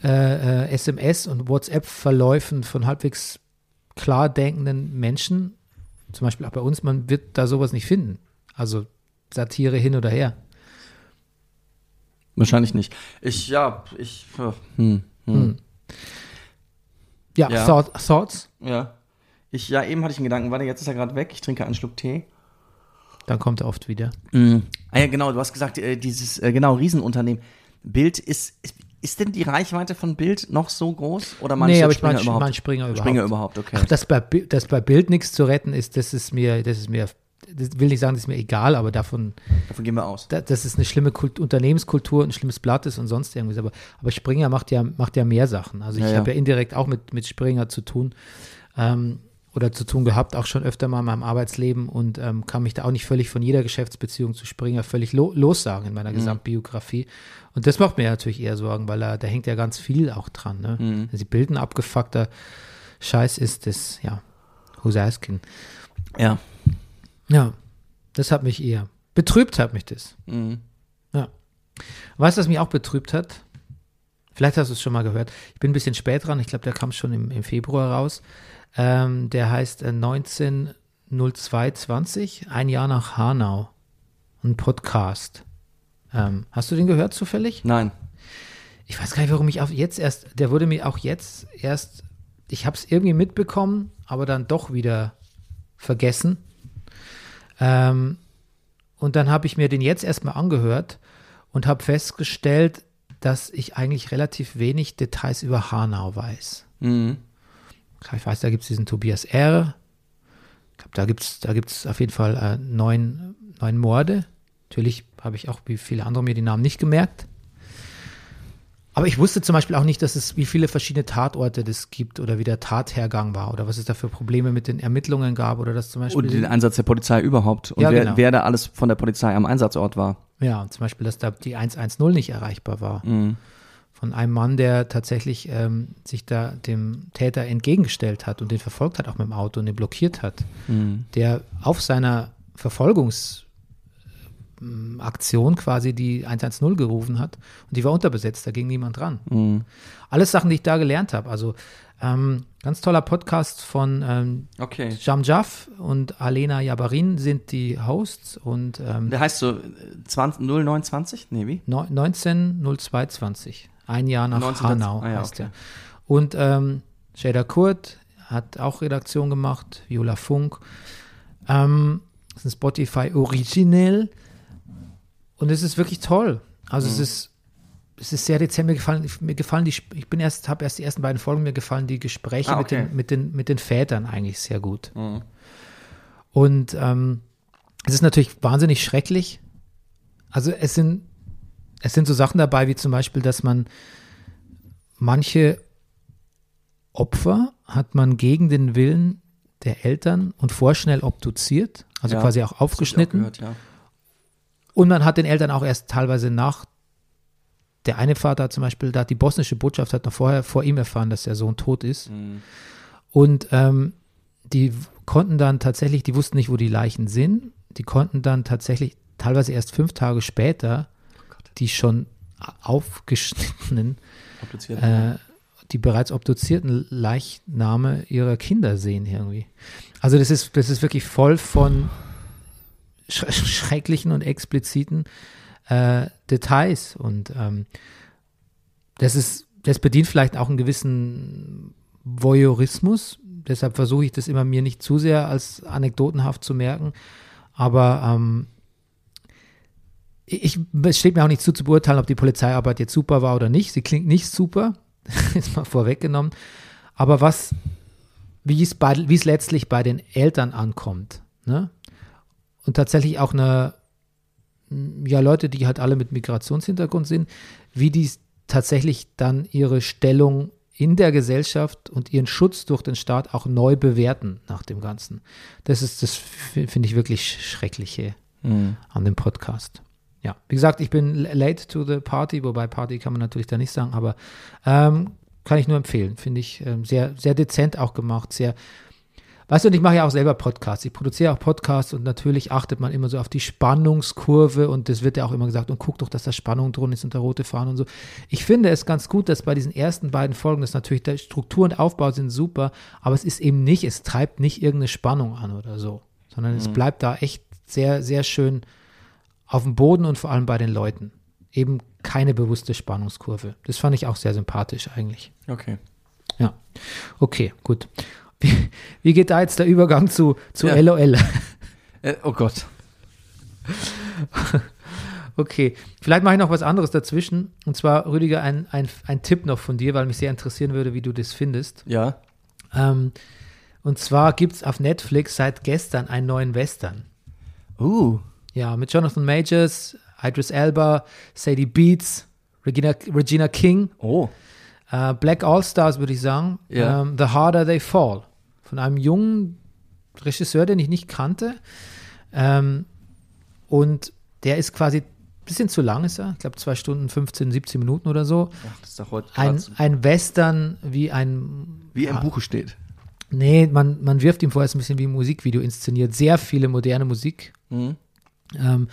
äh, äh, SMS und WhatsApp-Verläufen von halbwegs klar denkenden Menschen, zum Beispiel auch bei uns, man wird da sowas nicht finden. Also Satire hin oder her. Wahrscheinlich nicht. Ich, ja, ich, ja, hm, hm. Hm. Ja, Ja. Thought, Thoughts? ja. Ich, ja, eben hatte ich einen Gedanken. Warte, jetzt ist er gerade weg. Ich trinke einen Schluck Tee. Dann kommt er oft wieder. Mhm. Ah ja, genau, du hast gesagt, äh, dieses, äh, genau, Riesenunternehmen. Bild ist, ist, ist denn die Reichweite von Bild noch so groß? Oder meinst nee, aber ich meine überhaupt? mein Springer überhaupt. Springer überhaupt, okay. Ach, dass bei, dass bei Bild nichts zu retten ist, das ist mir, das ist mir, das will nicht sagen, das ist mir egal, aber davon, Davon gehen wir aus. da, dass es eine schlimme Kult, Unternehmenskultur, ein schlimmes Blatt ist und sonst irgendwas. Aber, aber Springer macht ja, macht ja mehr Sachen. Also ich Ja, ja. habe ja indirekt auch mit, mit Springer zu tun. Ähm, oder zu tun gehabt, auch schon öfter mal in meinem Arbeitsleben und ähm, kann mich da auch nicht völlig von jeder Geschäftsbeziehung zu Springer völlig lo lossagen in meiner Gesamtbiografie. Und das macht mir natürlich eher Sorgen, weil da, da hängt ja ganz viel auch dran. Ne? Mhm. Sie bilden abgefuckter Scheiß ist das, ja, who's asking? Ja. Ja, das hat mich eher, betrübt hat mich das. Mhm. Ja. Weißt du, was mich auch betrübt hat? Vielleicht hast du es schon mal gehört. Ich bin ein bisschen spät dran. Ich glaube, der kam schon im, im Februar raus. Ähm, der heißt äh, 190220, ein Jahr nach Hanau. Ein Podcast. Ähm, hast du den gehört zufällig? Nein. Ich weiß gar nicht, warum ich jetzt erst, der wurde mir auch jetzt erst ich habe es irgendwie mitbekommen, aber dann doch wieder vergessen. Ähm, und dann habe ich mir den jetzt erstmal angehört und habe festgestellt, dass ich eigentlich relativ wenig Details über Hanau weiß. Mhm. Ich weiß, da gibt es diesen Tobias R. Ich glaube, da gibt es da gibt's auf jeden Fall äh, neun, neun Morde. Natürlich habe ich auch wie viele andere mir die Namen nicht gemerkt. Aber ich wusste zum Beispiel auch nicht, dass es wie viele verschiedene Tatorte das gibt oder wie der Tathergang war oder was es da für Probleme mit den Ermittlungen gab oder dass zum Beispiel Und den Einsatz der Polizei überhaupt. Und Ja, wer, genau. wer da alles von der Polizei am Einsatzort war. ja und zum Beispiel, dass da die 110 nicht erreichbar war Mhm. Von einem Mann, der tatsächlich ähm, sich da dem Täter entgegengestellt hat und den verfolgt hat auch mit dem Auto und den blockiert hat. Mhm. der auf seiner Verfolgungsaktion quasi die 110 gerufen hat und die war unterbesetzt, da ging niemand dran. Mhm. Alles Sachen, die ich da gelernt habe. Also ähm, ganz toller Podcast von ähm, Okay. Jam Jaff und Alena Jabarin sind die Hosts und ähm, Der heißt so äh, 20, 0920? Nee, wie? neu- 190220, ein Jahr nach 19. Hanau Ah ja, heißt okay. er. Und ähm, Shader Kurt hat auch Redaktion gemacht, Viola Funk. Ähm, das ist ein Spotify Original. Und es ist wirklich toll. Also Mhm. es ist es ist sehr dezent. Mir gefallen, mir gefallen die, ich bin erst, habe erst die ersten beiden Folgen, mir gefallen die Gespräche Ah, mit, okay. den, mit, den, mit den Vätern eigentlich sehr gut. Mhm. Und ähm, es ist natürlich wahnsinnig schrecklich. Also es sind, es sind so Sachen dabei, wie zum Beispiel, dass man manche Opfer hat man gegen den Willen der Eltern und vorschnell obduziert, also Ja, quasi auch aufgeschnitten. Auch gehört, ja. Und man hat den Eltern auch erst teilweise nach, der eine Vater hat zum Beispiel, da die bosnische Botschaft hat noch vorher vor ihm erfahren, dass der Sohn tot ist. Mhm. Und ähm, die konnten dann tatsächlich, die wussten nicht, wo die Leichen sind. Die konnten dann tatsächlich teilweise erst fünf Tage später die schon aufgeschnittenen, äh, die bereits obduzierten Leichname ihrer Kinder sehen irgendwie. Also das ist, das ist wirklich voll von sch schrecklichen und expliziten äh, Details und ähm, das ist, das bedient vielleicht auch einen gewissen Voyeurismus. Deshalb versuche ich das immer mir nicht zu sehr als anekdotenhaft zu merken. Aber ähm, ich, es steht mir auch nicht zu, zu beurteilen, ob die Polizeiarbeit jetzt super war oder nicht. Sie klingt nicht super, ist mal vorweggenommen. Aber was, wie es, bei, wie es letztlich bei den Eltern ankommt, ne? Und tatsächlich auch eine, ja, Leute, die halt alle mit Migrationshintergrund sind, wie die tatsächlich dann ihre Stellung in der Gesellschaft und ihren Schutz durch den Staat auch neu bewerten nach dem Ganzen. Das ist, das finde ich wirklich Schreckliche Mhm. an dem Podcast. Ja, wie gesagt, ich bin late to the party, wobei Party kann man natürlich da nicht sagen, aber ähm, kann ich nur empfehlen. Finde ich ähm, sehr, sehr dezent auch gemacht, sehr. Weißt du, und ich mache ja auch selber Podcasts. Ich produziere auch Podcasts und natürlich achtet man immer so auf die Spannungskurve und das wird ja auch immer gesagt und guck doch, dass da Spannung drin ist und der rote Faden und so. Ich finde es ganz gut, dass bei diesen ersten beiden Folgen, das natürlich der Struktur und Aufbau sind super, aber es ist eben nicht, es treibt nicht irgendeine Spannung an oder so, sondern es bleibt da echt sehr, sehr schön auf dem Boden und vor allem bei den Leuten. Eben keine bewusste Spannungskurve. Das fand ich auch sehr sympathisch eigentlich. Okay. Ja. Okay, gut. Wie, wie geht da jetzt der Übergang zu, zu Ja. LOL? Äh, oh Gott. Okay, vielleicht mache ich noch was anderes dazwischen. Und zwar, Rüdiger, ein, ein, ein Tipp noch von dir, weil mich sehr interessieren würde, wie du das findest. Ja. Ähm, und zwar gibt es auf Netflix seit gestern einen neuen Western. Uh. Ja, mit Jonathan Majors, Idris Elba, Sadie Beats, Regina, Regina King, Oh. äh, Black All-Stars, würde ich sagen. Ja. Ähm, The Harder They Fall. Von einem jungen Regisseur, den ich nicht kannte. Ähm, und der ist quasi ein bisschen zu lang, ist er. Ich glaube, zwei Stunden, 15, 17 Minuten oder so. Ach, das ist doch heute Ein, ein Western wie ein wie im Buche steht. Nee, man, man wirft ihm vorher so ein bisschen wie ein Musikvideo inszeniert. Sehr viele moderne Musik. Mhm. Ähm,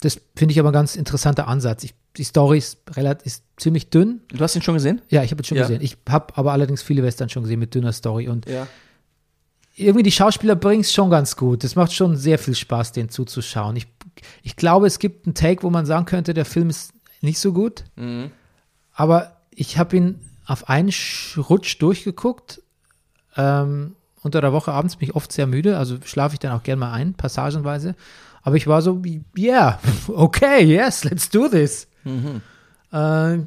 das finde ich aber ein ganz interessanter Ansatz. Ich, die Story ist, relativ, ist ziemlich dünn. Du hast ihn schon gesehen? Ja, ich habe es schon Ja. gesehen. Ich habe aber allerdings viele Western schon gesehen mit dünner Story. Und Ja. irgendwie die Schauspieler bringen es schon ganz gut. Es macht schon sehr viel Spaß, den zuzuschauen. Ich, ich glaube, es gibt einen Take, wo man sagen könnte, der Film ist nicht so gut. Mhm. Aber ich habe ihn auf einen Sch- Rutsch durchgeguckt. Ähm, unter der Woche abends bin ich oft sehr müde, also schlafe ich dann auch gern mal ein, passagenweise. Aber ich war so, yeah, okay, yes, let's do this. Äh,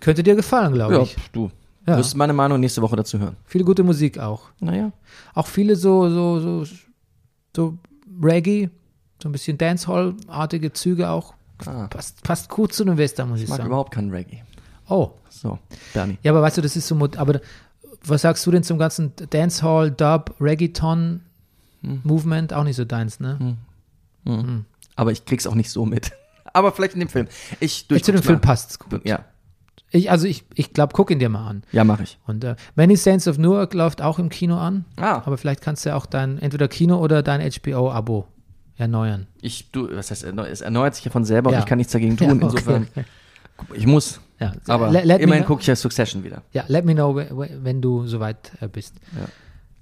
könnte dir gefallen, glaube Ja, ich. du. Ja. Du wirst meine Meinung nächste Woche dazu hören. Viele gute Musik auch. Naja. Auch viele so, so, so, so Reggae, so ein bisschen Dancehall-artige Züge auch. Ah. Passt, passt gut zu einem Western, muss ich Ich mag sagen. überhaupt keinen Reggae. Oh, So, Bernie. ja, aber weißt du, das ist so, aber was sagst du denn zum ganzen Dancehall, Dub, Reggaeton Hm. Movement? Auch nicht so deins, ne? Aber ich krieg's auch nicht so mit. Aber vielleicht in dem Film. Ich, du, Zu dem Film passt's gut. Ja, Ich, also ich, ich glaube, guck ihn dir mal an. ja, mache ich. Und äh, Many Saints of Newark läuft auch im Kino an. Ah. Aber vielleicht kannst du ja auch dein, entweder Kino oder dein HBO-Abo erneuern. Ich, du, was heißt, es erneuert sich ja von selber Ja. und ich kann nichts dagegen tun. Ja, okay. Insofern, ich muss. Ja, Aber let- let me immerhin gucke ich ja Succession wieder. Ja, let me know, wenn du soweit äh, bist.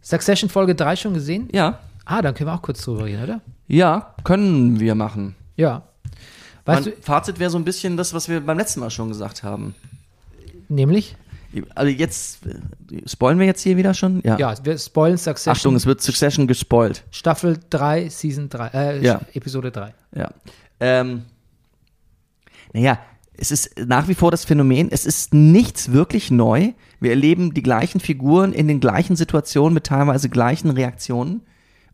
Succession Folge 3 schon gesehen? Ja, Ah, dann können wir auch kurz drüber reden, oder? ja, können wir machen. Ja. Weißt mein Fazit wäre so ein bisschen das, was wir beim letzten Mal schon gesagt haben. du, nämlich? Also jetzt, äh, spoilen wir jetzt hier wieder schon? Ja. Ja, wir spoilen Succession. Achtung, es wird Succession gespoilt. Staffel 3, Season 3, äh, Ja. Episode 3. Ja. Ähm, naja, es ist nach wie vor das Phänomen, es ist nichts wirklich neu. Wir erleben die gleichen Figuren in den gleichen Situationen mit teilweise gleichen Reaktionen.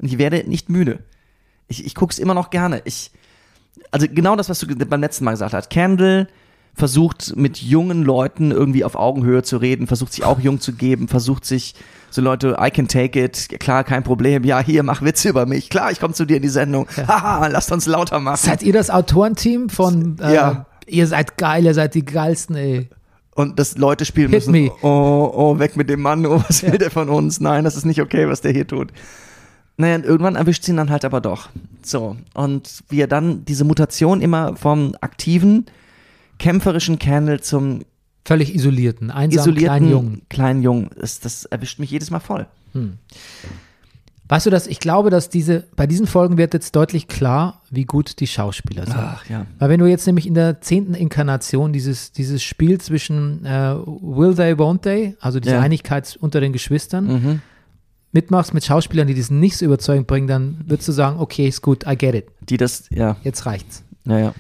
Und ich werde nicht müde. Ich, ich gucke es immer noch gerne. Ich, also genau das, was du beim letzten Mal gesagt hast. Candle versucht mit jungen Leuten irgendwie auf Augenhöhe zu reden, versucht sich auch jung zu geben, versucht sich so Leute, I can take it, klar, kein Problem, ja, hier, mach Witze über mich, klar, ich komme zu dir in die Sendung, haha, lasst uns lauter machen. Seid ihr das Autorenteam von äh, Ja. Ihr seid geil, ihr seid die geilsten, ey. Und dass Leute spielen Hit müssen, me. oh, oh, weg mit dem Mann, oh, was will der von uns? Nein, das ist nicht okay, was der hier tut. Naja, und irgendwann erwischt sie ihn dann halt aber doch. So, und wie er dann diese Mutation immer vom aktiven, kämpferischen Candle zum Völlig isolierten, einsamen isolierten kleinen Jungen. kleinen Jungen, ist, das erwischt mich jedes Mal voll. Weißt du, dass ich glaube, dass diese, bei diesen Folgen wird jetzt deutlich klar, wie gut die Schauspieler sind. Ach ja. Weil wenn du jetzt nämlich in der zehnten Inkarnation dieses, dieses Spiel zwischen äh, Will They, Won't They, also diese Ja. Einigkeit unter den Geschwistern, Mhm. Mitmachst mit Schauspielern, die das nicht so überzeugend bringen, dann würdest du sagen, okay, ist gut, I get it, Die das, ja, jetzt reicht's. naja.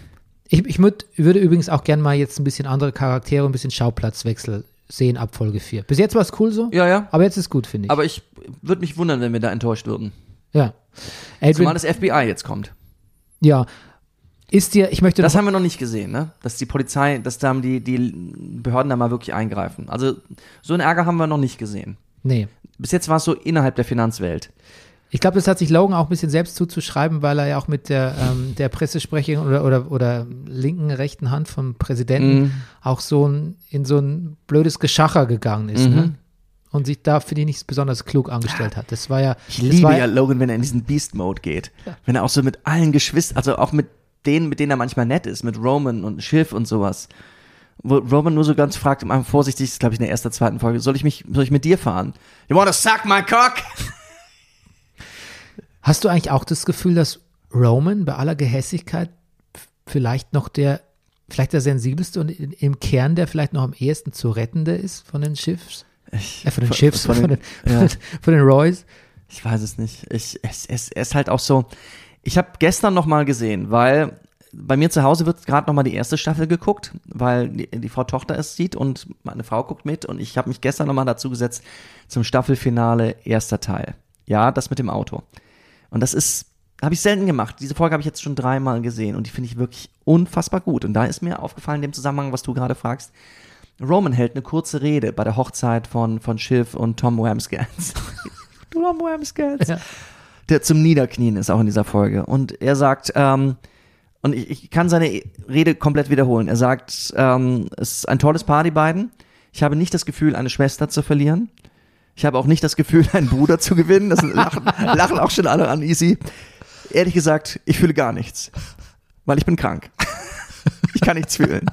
Ich, ich würd, würde übrigens auch gern mal jetzt ein bisschen andere Charaktere, ein bisschen Schauplatzwechsel sehen ab Folge 4. Bis jetzt war es cool so, Ja, ja. aber jetzt ist gut, finde ich. Aber ich würde mich wundern, wenn wir da enttäuscht würden. ja. Zumal Adrian, das FBI jetzt kommt. ja. Ist dir, ich möchte Das haben wir noch nicht gesehen, ne? Dass die Polizei, dass da die, die Behörden da mal wirklich eingreifen. Also so einen Ärger haben wir noch nicht gesehen. Nee. Bis jetzt war es so innerhalb der Finanzwelt. Ich glaube, das hat sich Logan auch ein bisschen selbst zuzuschreiben, weil er ja auch mit der, ähm, der Pressesprecherin oder, oder, oder linken, rechten Hand vom Präsidenten Mhm. auch so ein, in so ein blödes Geschacher gegangen ist. Mhm. Ne? Und sich da, finde ich, nicht besonders klug angestellt hat. Das war ja. Ich liebe war, ja Logan, wenn er in diesen Beast-Mode geht. Wenn er auch so mit allen Geschwistern, also auch mit denen, mit denen er manchmal nett ist, mit Roman und Schiff und sowas. Wo Roman nur so ganz fragt, um vorsichtig, das ist glaube ich in der ersten, zweiten Folge, soll ich mich, soll ich mit dir fahren? You wanna suck my cock? Hast du eigentlich auch das Gefühl, dass Roman bei aller Gehässigkeit vielleicht noch der, vielleicht der sensibelste und im Kern der vielleicht noch am ehesten zu rettende ist von den Schiffs? Ich, Äh, von den Schiffs, von, den, ja. von den Roys? Ich weiß es nicht. Ich, es, es, es ist halt auch so. Ich habe gestern noch mal gesehen, weil bei mir zu Hause wird gerade noch mal die erste Staffel geguckt, weil die, die Frau Tochter es sieht und meine Frau guckt mit und ich habe mich gestern noch mal dazu gesetzt zum Staffelfinale erster Teil. Ja, das mit dem Auto. Und das ist habe ich selten gemacht. Diese Folge habe ich jetzt schon dreimal gesehen und die finde ich wirklich unfassbar gut. Und da ist mir aufgefallen, in dem Zusammenhang, was du gerade fragst, Roman hält eine kurze Rede bei der Hochzeit von, von Schiff und Tom Wamsgans. Tom Wamsgans. Ja. Der zum Niederknien ist auch in dieser Folge. Und er sagt, ähm, und ich, ich kann seine Rede komplett wiederholen. Er sagt, ähm, es ist ein tolles Paar, die beiden. Ich habe nicht das Gefühl, eine Schwester zu verlieren. Ich habe auch nicht das Gefühl, einen Bruder zu gewinnen. Das lachen, lachen auch schon alle an Easy. Ehrlich gesagt, ich fühle gar nichts. Weil ich bin krank. Ich kann nichts fühlen.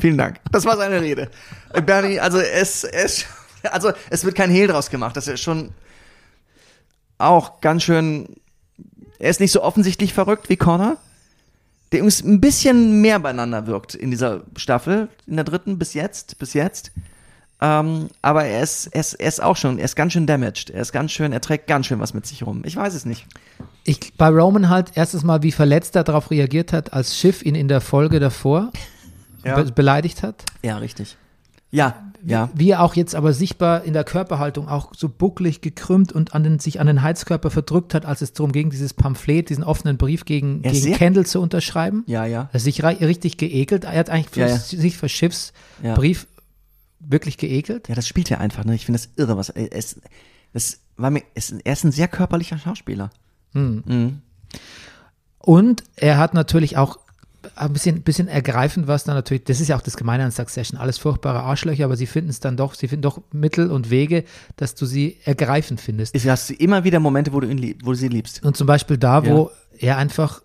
Vielen Dank. Das war seine Rede. Bernie, also es, es, also es wird kein Hehl draus gemacht. Das ist schon auch ganz schön. Er ist nicht so offensichtlich verrückt wie Connor, der übrigens ein bisschen mehr beieinander wirkt in dieser Staffel, in der dritten bis jetzt, bis jetzt. Ähm, aber er ist, er, ist, er ist auch schon, er ist ganz schön damaged. Er ist ganz schön, er trägt ganz schön was mit sich rum. Ich weiß es nicht. Ich, bei Roman halt erstes Mal, wie verletzt er darauf reagiert hat, als Schiff ihn in der Folge davor Ja. be beleidigt hat. Ja, richtig. Ja, ja. Wie er auch jetzt aber sichtbar in der Körperhaltung auch so bucklig gekrümmt und an den, sich an den Heizkörper verdrückt hat, als es darum ging, dieses Pamphlet, diesen offenen Brief gegen, ist gegen Kendall zu unterschreiben. Ja, ja. Er hat sich richtig geekelt. Er hat eigentlich für Ja, ja. sich für Ja. Schiffsbrief wirklich geekelt. Ja, das spielt er einfach, ne? Ich finde das irre, was ist. Das war mir, es- er ist ein sehr körperlicher Schauspieler. Und er hat natürlich auch ein bisschen, bisschen ergreifend, was dann natürlich, das ist ja auch das Gemeine an Succession, alles furchtbare Arschlöcher, aber sie finden es dann doch, sie finden doch Mittel und Wege, dass du sie ergreifend findest. Es hast du immer wieder Momente, wo du ihn lieb, wo du sie liebst. Und zum Beispiel da, wo er einfach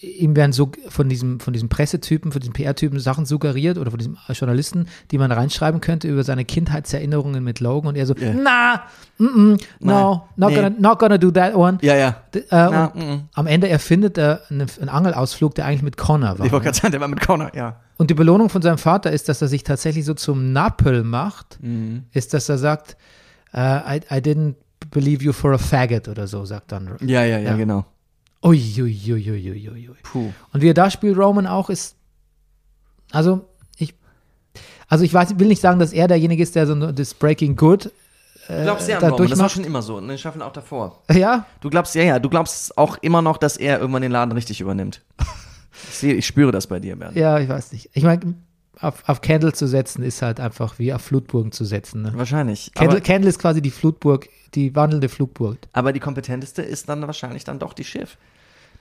ihm werden so von diesem, von diesem Pressetypen, von diesem PR-Typen Sachen suggeriert oder von diesem Journalisten, die man reinschreiben könnte über seine Kindheitserinnerungen mit Logan und er so, na, mm -mm, no, not, nee. gonna, not gonna do that one. Ja, ja. D- Äh, Na, mm. am Ende erfindet er eine, einen Angelausflug, der eigentlich mit Connor war. Ich wollte gerade sagen, der war mit Connor, ja. Und die Belohnung von seinem Vater ist, dass er sich tatsächlich so zum Nappel macht, Mhm. ist, dass er sagt, äh, I, I didn't believe you for a faggot oder so, sagt dann. Ja, ja, ja, Ja. genau. Ui, ui, ui, ui, ui, ui. Puh. Und wie er da spielt, Roman auch, ist, also ich, also ich weiß, will nicht sagen, dass er derjenige ist, der so das Breaking Good, Du glaubst sehr an Roman, das war schon immer so. Und den Staffeln auch davor. ja, Du glaubst, ja, ja, du glaubst auch immer noch, dass er irgendwann den Laden richtig übernimmt. Ich sehe, ich spüre das bei dir, Bernd. ja, ich weiß nicht. Ich meine, auf, auf Candle zu setzen ist halt einfach wie auf Flutburgen zu setzen. Ne? Wahrscheinlich. Candle, Candle ist quasi die Flutburg, die wandelnde Flutburg. aber die kompetenteste ist dann wahrscheinlich dann doch die Schiff.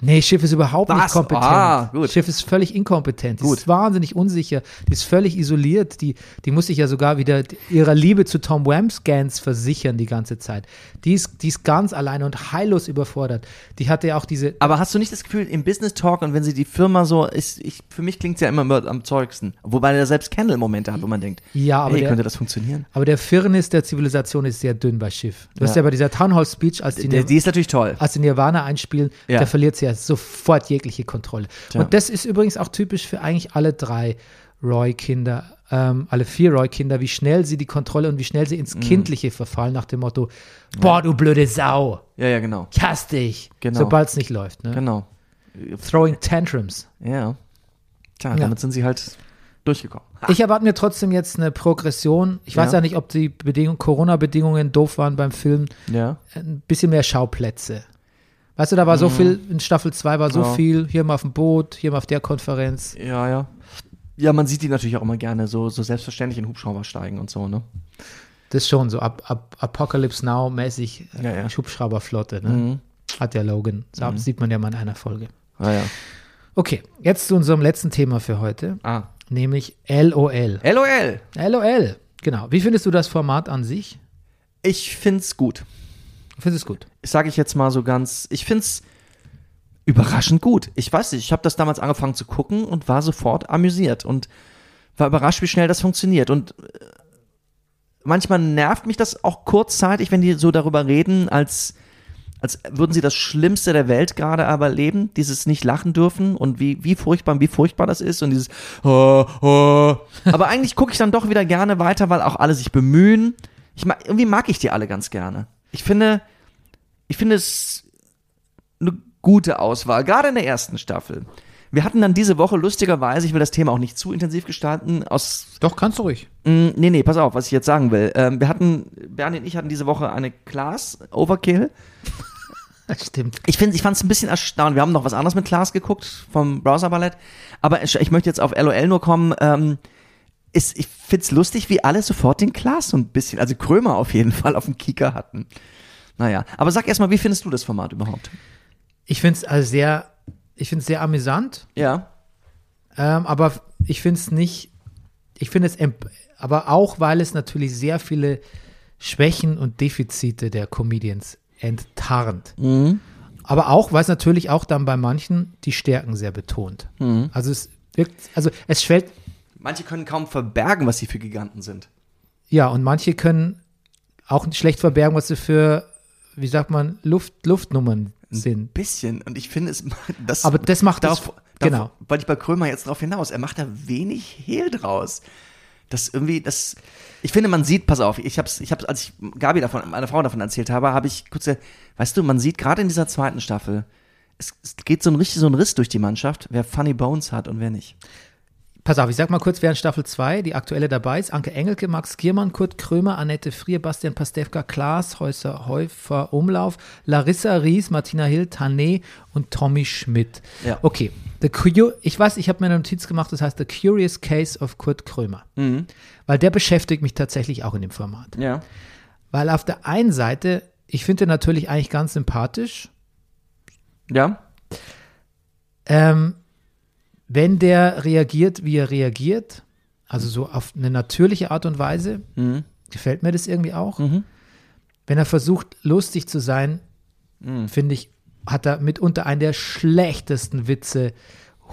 Nee, Schiff ist überhaupt nicht Was? kompetent. Ah, gut. Schiff ist völlig inkompetent. Die Gut. ist wahnsinnig unsicher. Die ist völlig isoliert. Die, die muss sich ja sogar wieder ihrer Liebe zu Tom Wamsgans versichern die ganze Zeit. Die ist, die ist ganz alleine und heillos überfordert. Die hatte ja auch diese. Aber hast du nicht das Gefühl, im Business Talk und wenn sie die Firma so ist, ich, für mich klingt es ja immer am- zeugsten. Wobei er selbst Kendall-Momente hat, wo man denkt, Ja, aber hey, der- könnte das funktionieren? Aber der Firnis der Zivilisation ist sehr dünn bei Schiff. Du hast Ja. ja bei dieser Town Hall Speech, als die, Die, die ist natürlich toll. als die Nirvana einspielen, Ja. da verliert sie ja sofort jegliche Kontrolle. Tja. Und das ist übrigens auch typisch für eigentlich alle drei Roy-Kinder, ähm, alle vier Roy-Kinder, wie schnell sie die Kontrolle und wie schnell sie ins Mhm. Kindliche verfallen, nach dem Motto, boah, du blöde Sau, Ja, ja, genau. ich hasse dich, Genau. sobald es nicht läuft. Ne? Genau. Throwing Tantrums. Ja. Tja, Ja. damit sind sie halt durchgekommen. Ich erwarte mir trotzdem jetzt eine Progression. Ich weiß Ja. ja nicht, ob die Bedingung, Corona-Bedingungen doof waren beim Film. Ja. ein bisschen mehr Schauplätze. Weißt du, da war so viel, in Staffel 2 war so Mhm. Ja. viel, hier mal auf dem Boot, hier mal auf der Konferenz. Ja, ja. Ja, man sieht die natürlich auch immer gerne so, so selbstverständlich in Hubschrauber steigen und so, ne? Das ist schon so ab, ab Apocalypse Now mäßig äh, Ja, ja. Hubschrauberflotte, ne? Mhm. Hat der Logan. So, Sieht man ja mal in einer Folge. Ah, ja. Okay, jetzt zu unserem letzten Thema für heute, Ah. nämlich LOL. LOL. LOL, genau. Wie findest du das Format an sich? Ich find's gut. Findest du es gut? Sage ich jetzt mal so ganz, ich find's überraschend gut. Ich weiß nicht, ich habe das damals angefangen zu gucken und war sofort amüsiert und war überrascht, wie schnell das funktioniert. Und äh, manchmal nervt mich das auch kurzzeitig, wenn die so darüber reden, als, als würden sie das Schlimmste der Welt gerade aber erleben, dieses nicht lachen dürfen und wie, wie furchtbar, wie furchtbar das ist und dieses oh, oh. Aber eigentlich gucke ich dann doch wieder gerne weiter, weil auch alle sich bemühen. Ich mag, irgendwie mag ich die alle ganz gerne. Ich finde, ich finde es eine gute Auswahl, gerade in der ersten Staffel. Wir hatten dann diese Woche lustigerweise, ich will das Thema auch nicht zu intensiv gestalten, aus Doch, kannst du ruhig. Mm, Nee, nee, pass auf, was ich jetzt sagen will. Ähm, wir hatten, Bernie und ich hatten diese Woche eine Class Overkill. Stimmt. Ich finde, ich fand es ein bisschen erstaunlich. Wir haben noch was anderes mit Class geguckt vom Browser Ballett. Aber ich, ich möchte jetzt auf LOL nur kommen. Ähm, ist, ich finde es lustig, wie alle sofort den Class so ein bisschen, also Krömer auf jeden Fall auf dem Kieker hatten. Naja, aber sag erstmal, wie findest du das Format überhaupt? Ich finde es also sehr, ich finde sehr amüsant. Ja. Ähm, aber ich finde es nicht, ich finde es, aber auch, weil es natürlich sehr viele Schwächen und Defizite der Comedians enttarnt. Aber auch, weil es natürlich auch dann bei manchen die Stärken sehr betont. Also es wirkt, also es fällt, Manche können kaum verbergen, was sie für Giganten sind. ja, und manche können auch schlecht verbergen, was sie für, wie sagt man, Luft, Luftnummern sind. Bisschen. Und ich finde es, das, Aber das macht darauf, das, darauf genau. wollte ich bei Krömer jetzt drauf hinaus. Er macht da wenig Hehl draus. Das irgendwie, das, ich finde, man sieht, pass auf, ich hab's, ich hab's, als ich Gabi davon, meiner Frau davon erzählt habe, habe ich kurz, weißt du, man sieht gerade in dieser zweiten Staffel, es, es geht so ein richtig so ein Riss durch die Mannschaft, wer Funny Bones hat und wer nicht. Pass auf, ich sag mal kurz, wer in Staffel 2 die aktuelle dabei ist. Anke Engelke, Max Giermann, Kurt Krömer, Annette Frier, Bastian Pastewka, Klaas, Häuser, Häufer, Umlauf, Larissa Ries, Martina Hill, Tané und Tommy Schmidt. Ja. Okay, the Cu- ich weiß, ich habe mir eine Notiz gemacht, das heißt The Curious Case of Kurt Krömer. Weil der beschäftigt mich tatsächlich auch in dem Format. Ja. Weil auf der einen Seite, ich finde ihn natürlich eigentlich ganz sympathisch, Ja? Ähm, wenn der reagiert, wie er reagiert, also so auf eine natürliche Art und Weise, Mhm. gefällt mir das irgendwie auch. Mhm. Wenn er versucht, lustig zu sein, Mhm. finde ich, hat er mitunter einen der schlechtesten Witze,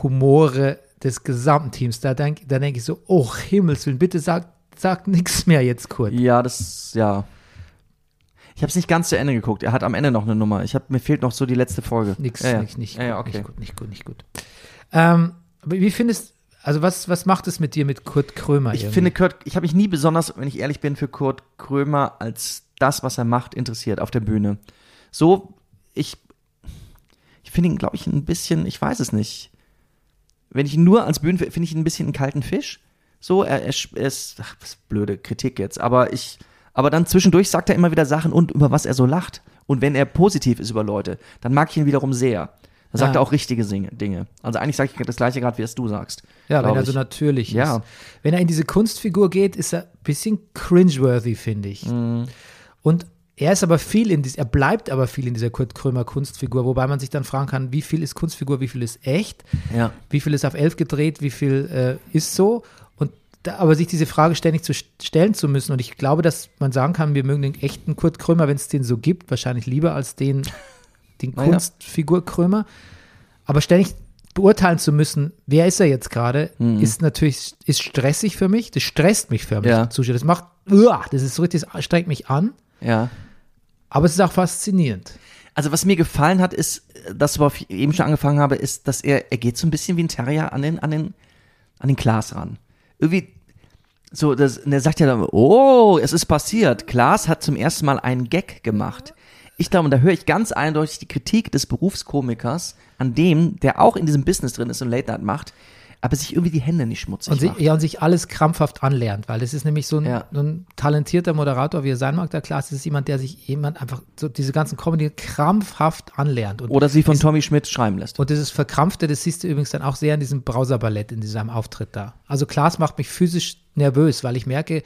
Humore des gesamten Teams. Da denke da denk ich so, oh Himmels Willen, bitte sag, sag nichts mehr jetzt, Kurt. Ja, das, ja. Ich habe es nicht ganz zu Ende geguckt. Er hat am Ende noch eine Nummer. Ich hab, mir fehlt noch so die letzte Folge. Nix, ja, ja. nix, nicht, ja, okay. nicht gut, nicht gut, nicht gut. Ähm, wie findest, also was, was macht es mit dir mit Kurt Krömer? Ich irgendwie? finde Kurt, ich habe mich nie besonders, wenn ich ehrlich bin, für Kurt Krömer als das, was er macht, interessiert auf der Bühne. So, ich, ich finde ihn, glaube ich, ein bisschen, ich weiß es nicht. Wenn ich ihn nur als Bühnen, finde ich ihn ein bisschen einen kalten Fisch. So, er, er, er ist, ach, was blöde Kritik jetzt, aber ich, aber dann zwischendurch sagt er immer wieder Sachen und über was er so lacht. Und wenn er positiv ist über Leute, dann mag ich ihn wiederum sehr. Dann sagt Ja. er auch richtige Dinge. Also eigentlich sage ich das gleiche gerade, wie es du sagst. Ja, wenn er so ich. natürlich Ja. ist. Wenn er in diese Kunstfigur geht, ist er ein bisschen cringeworthy, finde ich. Mhm. Und er ist aber viel in dieser, er bleibt aber viel in dieser Kurt Krömer Kunstfigur, wobei man sich dann fragen kann, wie viel ist Kunstfigur, wie viel ist echt, Ja. wie viel ist auf elf gedreht, wie viel äh, ist so. Und da, aber sich diese Frage ständig zu st- stellen zu müssen. Und ich glaube, dass man sagen kann, wir mögen den echten Kurt Krömer, wenn es den so gibt, wahrscheinlich lieber als den, den Naja. Kunstfigur Krömer. Aber ständig beurteilen zu müssen, wer ist er jetzt gerade, Mhm. ist natürlich ist stressig für mich. Das stresst mich förmlich. Ja. Zuschauen. Das macht, uah, das ist so richtig, das strengt mich an. Ja. Aber es ist auch faszinierend. Also was mir gefallen hat, ist, das, worauf ich eben schon angefangen habe, ist, dass er, er geht so ein bisschen wie ein Terrier an den, an den, an den Klaas ran. Irgendwie, so, das, und er sagt ja dann, oh, es ist passiert. Klaas hat zum ersten Mal einen Gag gemacht. Ich glaube, und da höre ich ganz eindeutig die Kritik des Berufskomikers an dem, der auch in diesem Business drin ist und Late Night macht, aber sich irgendwie die Hände nicht schmutzig Und, sie, macht. ja, und sich alles krampfhaft anlernt, weil das ist nämlich so ein, Ja. so ein talentierter Moderator, wie er sein mag, der Klaas, das ist jemand, der sich jemand einfach so diese ganzen Comedy krampfhaft anlernt. Oder sie von Tommy Schmidt schreiben lässt. und dieses Verkrampfte, das siehst du übrigens dann auch sehr in diesem Browserballett, in diesem Auftritt da. Also Klaas macht mich physisch nervös, weil ich merke,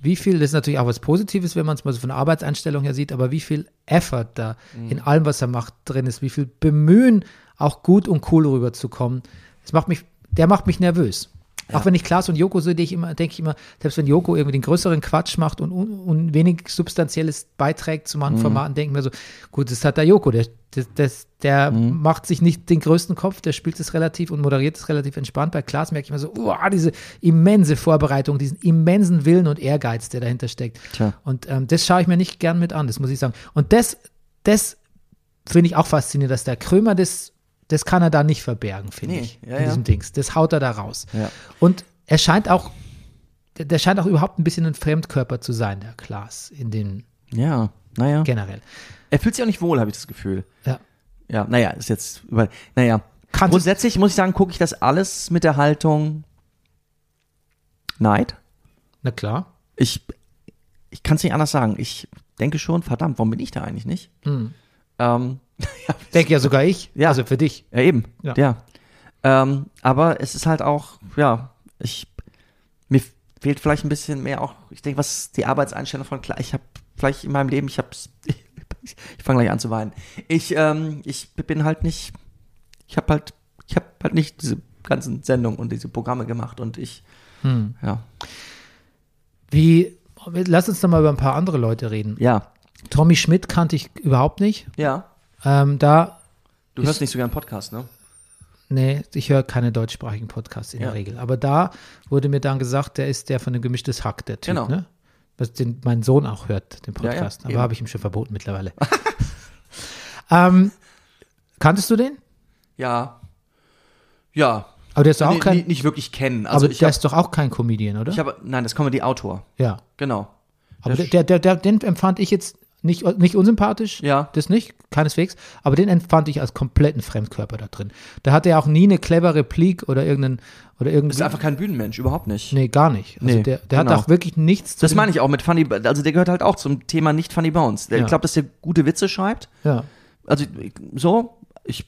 wie viel, das ist natürlich auch was Positives, wenn man es mal so von der Arbeitseinstellung her sieht, aber wie viel Effort da Mhm. in allem, was er macht, drin ist, wie viel Bemühen, auch gut und cool rüberzukommen. Das macht mich, der macht mich nervös. Auch wenn ich Klaas und Joko sehe, denke ich immer, denke ich immer, selbst wenn Joko irgendwie den größeren Quatsch macht und, und, und wenig Substanzielles beiträgt zu Mhm. manchen Formaten, denke ich mir so, gut, das hat der Joko, der, der, der, Mhm. macht sich nicht den größten Kopf, der spielt es relativ und moderiert es relativ entspannt. Bei Klaas merke ich immer so, uah, diese immense Vorbereitung, diesen immensen Willen und Ehrgeiz, der dahinter steckt. Tja. Und ähm, das schaue ich mir nicht gern mit an, das muss ich sagen. Und das, das finde ich auch faszinierend, dass der Krömer das, das kann er da nicht verbergen, finde Nee, ich, ja, in ja. diesem Dings. Das haut er da raus. Ja. Und er scheint auch, der, scheint auch überhaupt ein bisschen ein Fremdkörper zu sein, der Klaas, in den Ja, naja. generell. Er fühlt sich auch nicht wohl, habe ich das Gefühl. Ja. Ja, naja, ist jetzt über. Naja. Kannst- Grundsätzlich muss ich sagen, gucke ich das alles mit der Haltung Neid. Na klar. Ich, ich kann es nicht anders sagen. Ich denke schon, verdammt, warum bin ich da eigentlich nicht? Hm. Ähm, ja, Denke ja sogar ich. Ja. Also für dich. ja, eben. Ja. Ja. Ähm, aber es ist halt auch, ja, ich, mir fehlt vielleicht ein bisschen mehr auch, ich denke, was die Arbeitseinstellung von klar, ich habe vielleicht in meinem Leben, ich habe ich, ich fange gleich an zu weinen. Ich, ähm, ich bin halt nicht, ich habe halt, ich habe halt nicht diese ganzen Sendungen und diese Programme gemacht und ich, Hm. ja, Wie, lass uns doch mal über ein paar andere Leute reden. ja, Tommy Schmidt kannte ich überhaupt nicht. ja. Ähm, da, Du hörst nicht so gern Podcast, ne? nee, ich höre keine deutschsprachigen Podcasts in Ja. der Regel. Aber da wurde mir dann gesagt, der ist der von dem Gemischtes Hack, der Typ, Genau. ne? Was den mein Sohn auch hört, den Ja, ja, Podcast. eben. Aber habe ich ihm schon verboten mittlerweile. ähm, kanntest du den? Ja, ja, Aber der ist doch auch Nee, kein, nicht, wirklich kennen. Also aber ich der habe, ist doch auch kein Comedian, oder? ich habe, nein, das ist Comedy-Autor. ja. Genau. Aber Der der, der, der, den empfand ich jetzt nicht, nicht unsympathisch. Ja. Das nicht, keineswegs. Aber den empfand ich als kompletten Fremdkörper da drin. Da hatte er auch nie eine clevere Replik oder irgendeinen, oder irgendwie. Ist einfach kein Bühnenmensch, überhaupt nicht. nee, gar nicht. Also Nee, der, der genau. hat auch wirklich nichts zu Das meine ich auch mit Funny, also der gehört halt auch zum Thema nicht Funny Bones. Ja. Ich glaube, dass der gute Witze schreibt. Ja. Also so, ich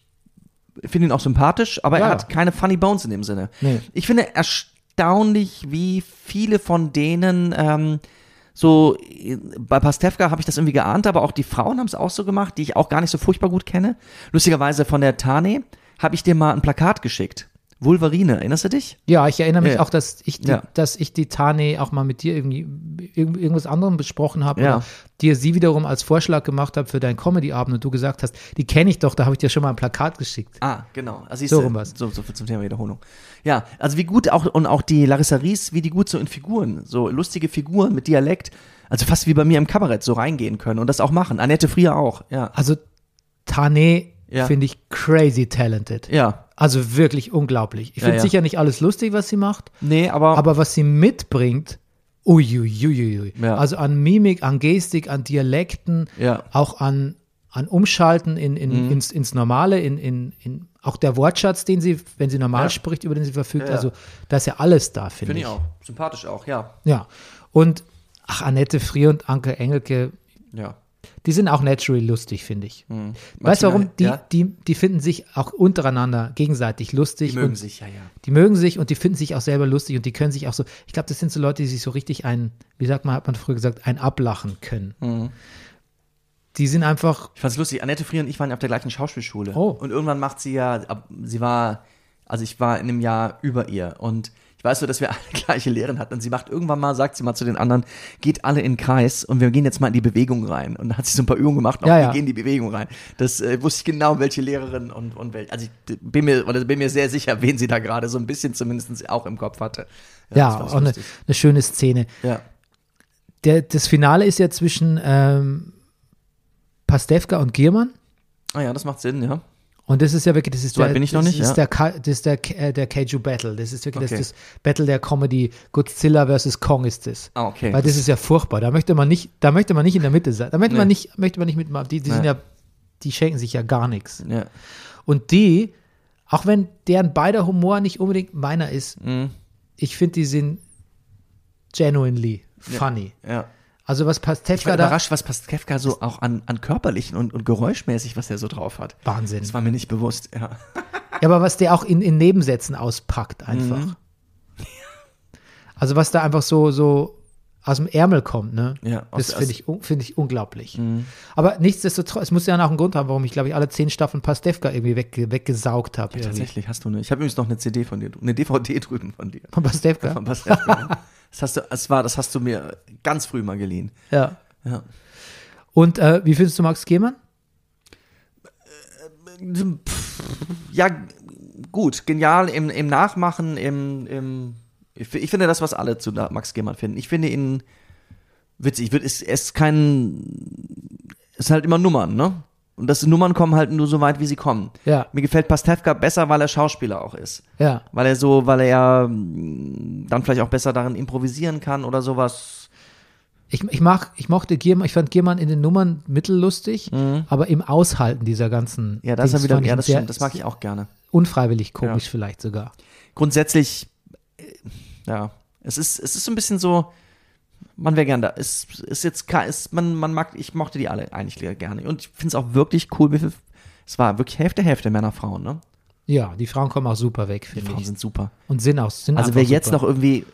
finde ihn auch sympathisch, aber Ja. er hat keine Funny Bones in dem Sinne. Nee. Ich finde erstaunlich, wie viele von denen ähm, so äh, bei Pastewka habe ich das irgendwie geahnt, aber auch die Frauen haben es auch so gemacht, die ich auch gar nicht so furchtbar gut kenne. Lustigerweise von der Tane habe ich dir mal ein Plakat geschickt. Wolverine, erinnerst du dich? Ja, ich erinnere mich Ja. auch, dass ich, die, Ja. dass ich die Tane auch mal mit dir irgendwie irgend- irgendwas anderem besprochen habe. Ja. Oder dir sie wiederum als Vorschlag gemacht habe für deinen Comedy-Abend und du gesagt hast, die kenne ich doch, da habe ich dir schon mal ein Plakat geschickt. Ah, genau. Also So rum was. So, so zum Thema Wiederholung. Ja, also wie gut auch, und auch die Larissa Ries, wie die gut so in Figuren, so lustige Figuren mit Dialekt, also fast wie bei mir im Kabarett so reingehen können und das auch machen. Annette Frier auch, ja. Also Tane Ja. finde ich crazy talented. Ja. Also wirklich unglaublich. Ich Ja, finde ja. sicher nicht alles lustig, was sie macht, Nee, aber, aber was sie mitbringt, uiuiuiui. Ja. Also an Mimik, an Gestik, an Dialekten, Ja. Mhm. auch an, an Umschalten in, in, ins, ins Normale, in, in, in auch der Wortschatz, den sie, wenn sie normal Ja. spricht, über den sie verfügt. Ja, ja. Also da ist ja alles da, finde finde ich. ich auch. Sympathisch auch, ja. Ja. Und ach, Annette Frier und Anke Engelke, Ja. Die sind auch naturally lustig, finde ich. Mhm. Weißt du warum? Die, ja? die, die finden sich auch untereinander gegenseitig lustig. Die mögen sich, ja, ja. Die mögen sich und die finden sich auch selber lustig und die können sich auch so, ich glaube, das sind so Leute, die sich so richtig ein, wie sagt man, hat man früher gesagt, ein ablachen können. Mhm. Die sind einfach, Ich fand's lustig. Annette Frier und ich waren ja auf der gleichen Schauspielschule. Oh. Und irgendwann macht sie ja, sie war, also ich war in einem Jahr über ihr und ich weiß so, dass wir alle gleiche Lehrerin hatten und sie macht irgendwann mal, sagt sie mal zu den anderen, geht alle in den Kreis und wir gehen jetzt mal in die Bewegung rein. Und dann hat sie so ein paar Übungen gemacht und Ja, auch, ja. wir gehen in die Bewegung rein. Das äh, wusste ich genau, welche Lehrerin und, und welche. Also ich bin mir, oder bin mir sehr sicher, wen sie da gerade so ein bisschen zumindest auch im Kopf hatte. ja, ich auch eine, eine schöne Szene. Ja. Der, das Finale ist ja zwischen ähm, Pastewka und Giermann. Ah ja, das macht Sinn, ja. Und das ist ja wirklich, das ist So der, bin ich noch das nicht, ist ja. der, das ist der, äh, der Kaiju Battle. Das ist wirklich Okay. das, das Battle der Comedy. Godzilla versus Kong ist das. Ah, okay. Weil das ist ja furchtbar. Da möchte man nicht, da möchte man nicht in der Mitte sein. Da möchte man Nee. nicht, möchte man nicht mitmachen. Die, die sind Nee. ja, die schenken sich ja gar nichts. ja. Und die, auch wenn deren beider Humor nicht unbedingt meiner ist, Mhm. ich finde, die sind genuinely funny. ja. Also was Ich war Pastewka da, überrascht, was Pastewka so auch an, an körperlichen und, und geräuschmäßig, was er so drauf hat. Wahnsinn. Das war mir nicht bewusst, ja. Ja, aber was der auch in, in Nebensätzen auspackt einfach. Mhm. Also was da einfach so, so aus dem Ärmel kommt, ne? Ja, das finde ich, finde ich unglaublich. Mhm. Aber nichtsdestotrotz, es muss ja auch einen Grund haben, warum ich, glaube ich, alle zehn Staffeln Pastewka irgendwie wegge weggesaugt habe. irgendwie. Tatsächlich hast du eine. Ich habe übrigens noch eine CD von dir, eine DVD drüben von dir. Von Pastewka. Von Pastewka. das hast du, das war, das hast du mir ganz früh mal geliehen. Ja. Ja. Und äh, wie findest du Max Gehmann? Pff, Ja, gut, genial im, im Nachmachen, im, im ich, ich finde das, was alle zu Max Gehmann finden. Ich finde ihn witzig. Ich würd, es es ist kein, es ist halt immer Nummern, ne? Und das Nummern kommen halt nur so weit, wie sie kommen. Ja, Mir gefällt Pastewka besser, weil er Schauspieler auch ist. ja. Weil er so, weil er ja mm, dann vielleicht auch besser darin improvisieren kann oder sowas. Ich, ich, mag, ich mochte Giermann, ich fand Giermann in den Nummern mittellustig, aber im Aushalten dieser ganzen. Mhm. Ja, das ist er wieder, ja, das stimmt, das mag ich auch gerne. Unfreiwillig komisch Ja. vielleicht sogar. Grundsätzlich, äh, ja, es ist, es ist so ein bisschen so, man wäre gern da. Es ist jetzt, ist, man, man mag, ich mochte die alle eigentlich gerne. Und ich finde es auch wirklich cool, wie viel, es war wirklich Hälfte, Hälfte Männer, Frauen, ne? Ja, die Frauen kommen auch super weg, Die finde Frauen ich. sind super. Und sind auch. Sind Also wer jetzt super. noch irgendwie,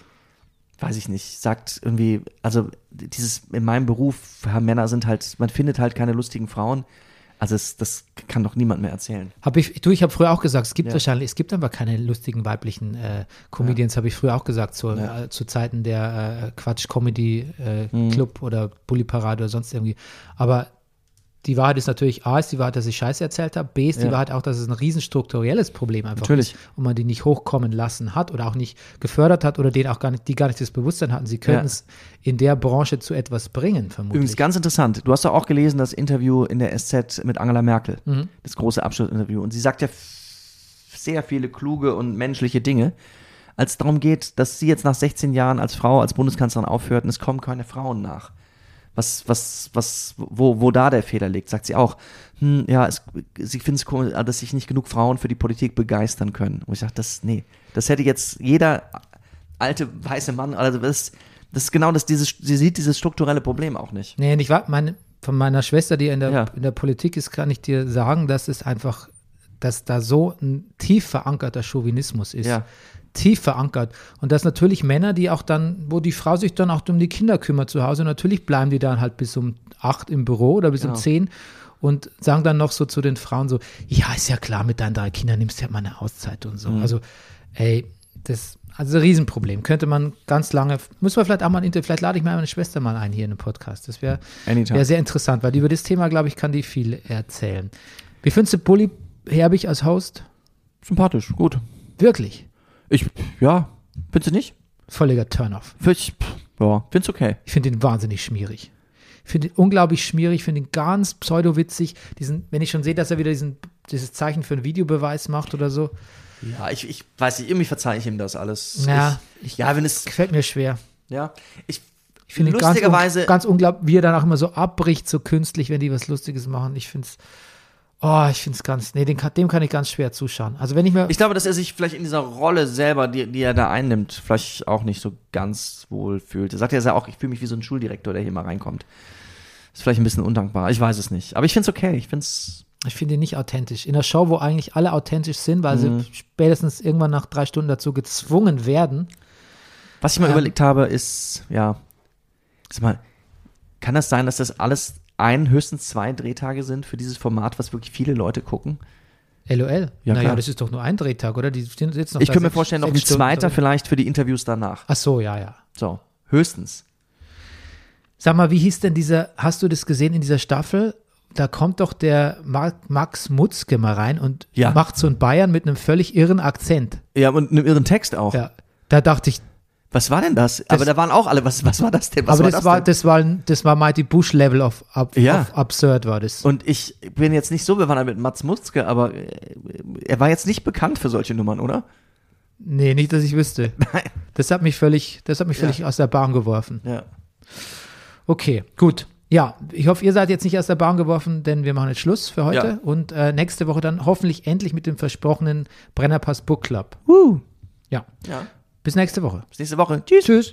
weiß ich nicht, sagt irgendwie, also dieses, in meinem Beruf, Männer sind halt, man findet halt keine lustigen Frauen. Also es, das kann doch niemand mehr erzählen. Hab ich, du, ich habe früher auch gesagt, es gibt Ja. wahrscheinlich, es gibt einfach keine lustigen weiblichen äh, Comedians, habe ich früher auch gesagt, zu, Ja. äh, zu Zeiten der äh, Quatsch-Comedy-Club Mhm. äh, Club oder Bully-Parade oder sonst irgendwie. Aber die Wahrheit ist natürlich, A ist die Wahrheit, dass ich Scheiße erzählt habe, B ist die Ja. Wahrheit auch, dass es ein riesenstrukturelles Problem einfach Natürlich. ist und man die nicht hochkommen lassen hat oder auch nicht gefördert hat oder denen auch gar nicht, die gar nicht das Bewusstsein hatten, sie können Ja. es in der Branche zu etwas bringen, vermutlich. Übrigens ganz interessant, du hast doch auch gelesen das Interview in der SZ mit Angela Merkel, Mhm. das große Abschlussinterview. Und sie sagt ja sehr viele kluge und menschliche Dinge, als es darum geht, dass sie jetzt nach 16 Jahren als Frau, als Bundeskanzlerin aufhört und es kommen keine Frauen nach. Was, was, was, wo, wo da der Fehler liegt, sagt sie auch. Hm, ja, es, sie findet es komisch, dass sich nicht genug Frauen für die Politik begeistern können. Und ich sage, das, nee, das hätte jetzt jeder alte weiße Mann, also das, das ist genau das, dieses, sie sieht dieses strukturelle Problem auch nicht. Nee, ich war, meine, von meiner Schwester, die in der, Ja. in der Politik ist, kann ich dir sagen, dass es einfach, dass da so ein tief verankerter Chauvinismus ist. Ja. Tief verankert. Und dass natürlich Männer, die auch dann, wo die Frau sich dann auch um die Kinder kümmert zu Hause, natürlich bleiben die dann halt bis um acht im Büro oder bis Genau. um zehn und sagen dann noch so zu den Frauen so, ja, ist ja klar, mit deinen drei Kindern nimmst du ja mal eine Auszeit und Mhm. so. Also, ey, das, also ein Riesenproblem. Könnte man ganz lange, muss man vielleicht auch mal, ein Inter- vielleicht lade ich mal meine Schwester mal ein hier in den Podcast. Das wäre wär sehr interessant, weil über das Thema, glaube ich, kann die viel erzählen. Wie findest du Bully Herbig als Host? Sympathisch, gut. Wirklich. Ich, ja, findest du nicht? Völliger Turnoff. Ich, ja, find's okay. Ich finde ihn wahnsinnig schmierig. Ich finde ihn unglaublich schmierig, finde ihn ganz pseudowitzig. Diesen, wenn ich schon sehe, dass er wieder diesen, dieses Zeichen für einen Videobeweis macht oder so, Ja, ich, ich weiß nicht, irgendwie verzeihe ich ihm das alles. Ja, ich, ja, wenn es, gefällt mir schwer. ja, ich, Ich finde ihn ganz, lustigerweise, un, ganz unglaublich, wie er dann auch immer so abbricht, so künstlich, wenn die was Lustiges machen. Ich finde es, oh, ich finde es ganz, nee, den, dem kann ich ganz schwer zuschauen. Also wenn ich mir, ich glaube, dass er sich vielleicht in dieser Rolle selber, die, die er da einnimmt, vielleicht auch nicht so ganz wohl fühlt. Er sagt ja auch, ich fühle mich wie so ein Schuldirektor, der hier mal reinkommt. Ist vielleicht ein bisschen undankbar, ich weiß es nicht. Aber ich finde es okay, ich finde es, ich finde ihn nicht authentisch. In der Show, wo eigentlich alle authentisch sind, weil Mhm. sie spätestens irgendwann nach drei Stunden dazu gezwungen werden. was ich mal Ähm. überlegt habe, ist, ja, sag mal, kann das sein, dass das alles ein, höchstens zwei Drehtage sind für dieses Format, was wirklich viele Leute gucken? LOL. Ja, naja, klar. das ist doch nur ein Drehtag, oder? Die sitzen noch Ich könnte mir vorstellen, noch ein zweiter vielleicht für die Interviews danach. Ach so, ja, ja. So, höchstens. Sag mal, wie hieß denn dieser, hast du das gesehen in dieser Staffel? Da kommt doch der Ma Max Mutzke mal rein und Ja. macht so einen Bayern mit einem völlig irren Akzent. Ja, und einem irren Text auch. Ja. Da dachte ich, Was war denn das? Aber da waren auch alle, was, was war das denn? Was aber war das, war, denn? das war, das war Mighty Bush Level of, of, Ja. of absurd war das. Und ich bin jetzt nicht so bewandert mit Mats Mutzke, aber äh, er war jetzt nicht bekannt für solche Nummern, oder? nee, nicht, dass ich wüsste. Nein. Das hat mich völlig, das hat mich Ja. völlig aus der Bahn geworfen. Ja. Okay, gut. Ja, ich hoffe, ihr seid jetzt nicht aus der Bahn geworfen, denn wir machen jetzt Schluss für heute Ja. und äh, nächste Woche dann hoffentlich endlich mit dem versprochenen Brennerpass Book Club. Uh. Ja, Ja. Bis nächste Woche. Bis nächste Woche. Tschüss. Tschüss.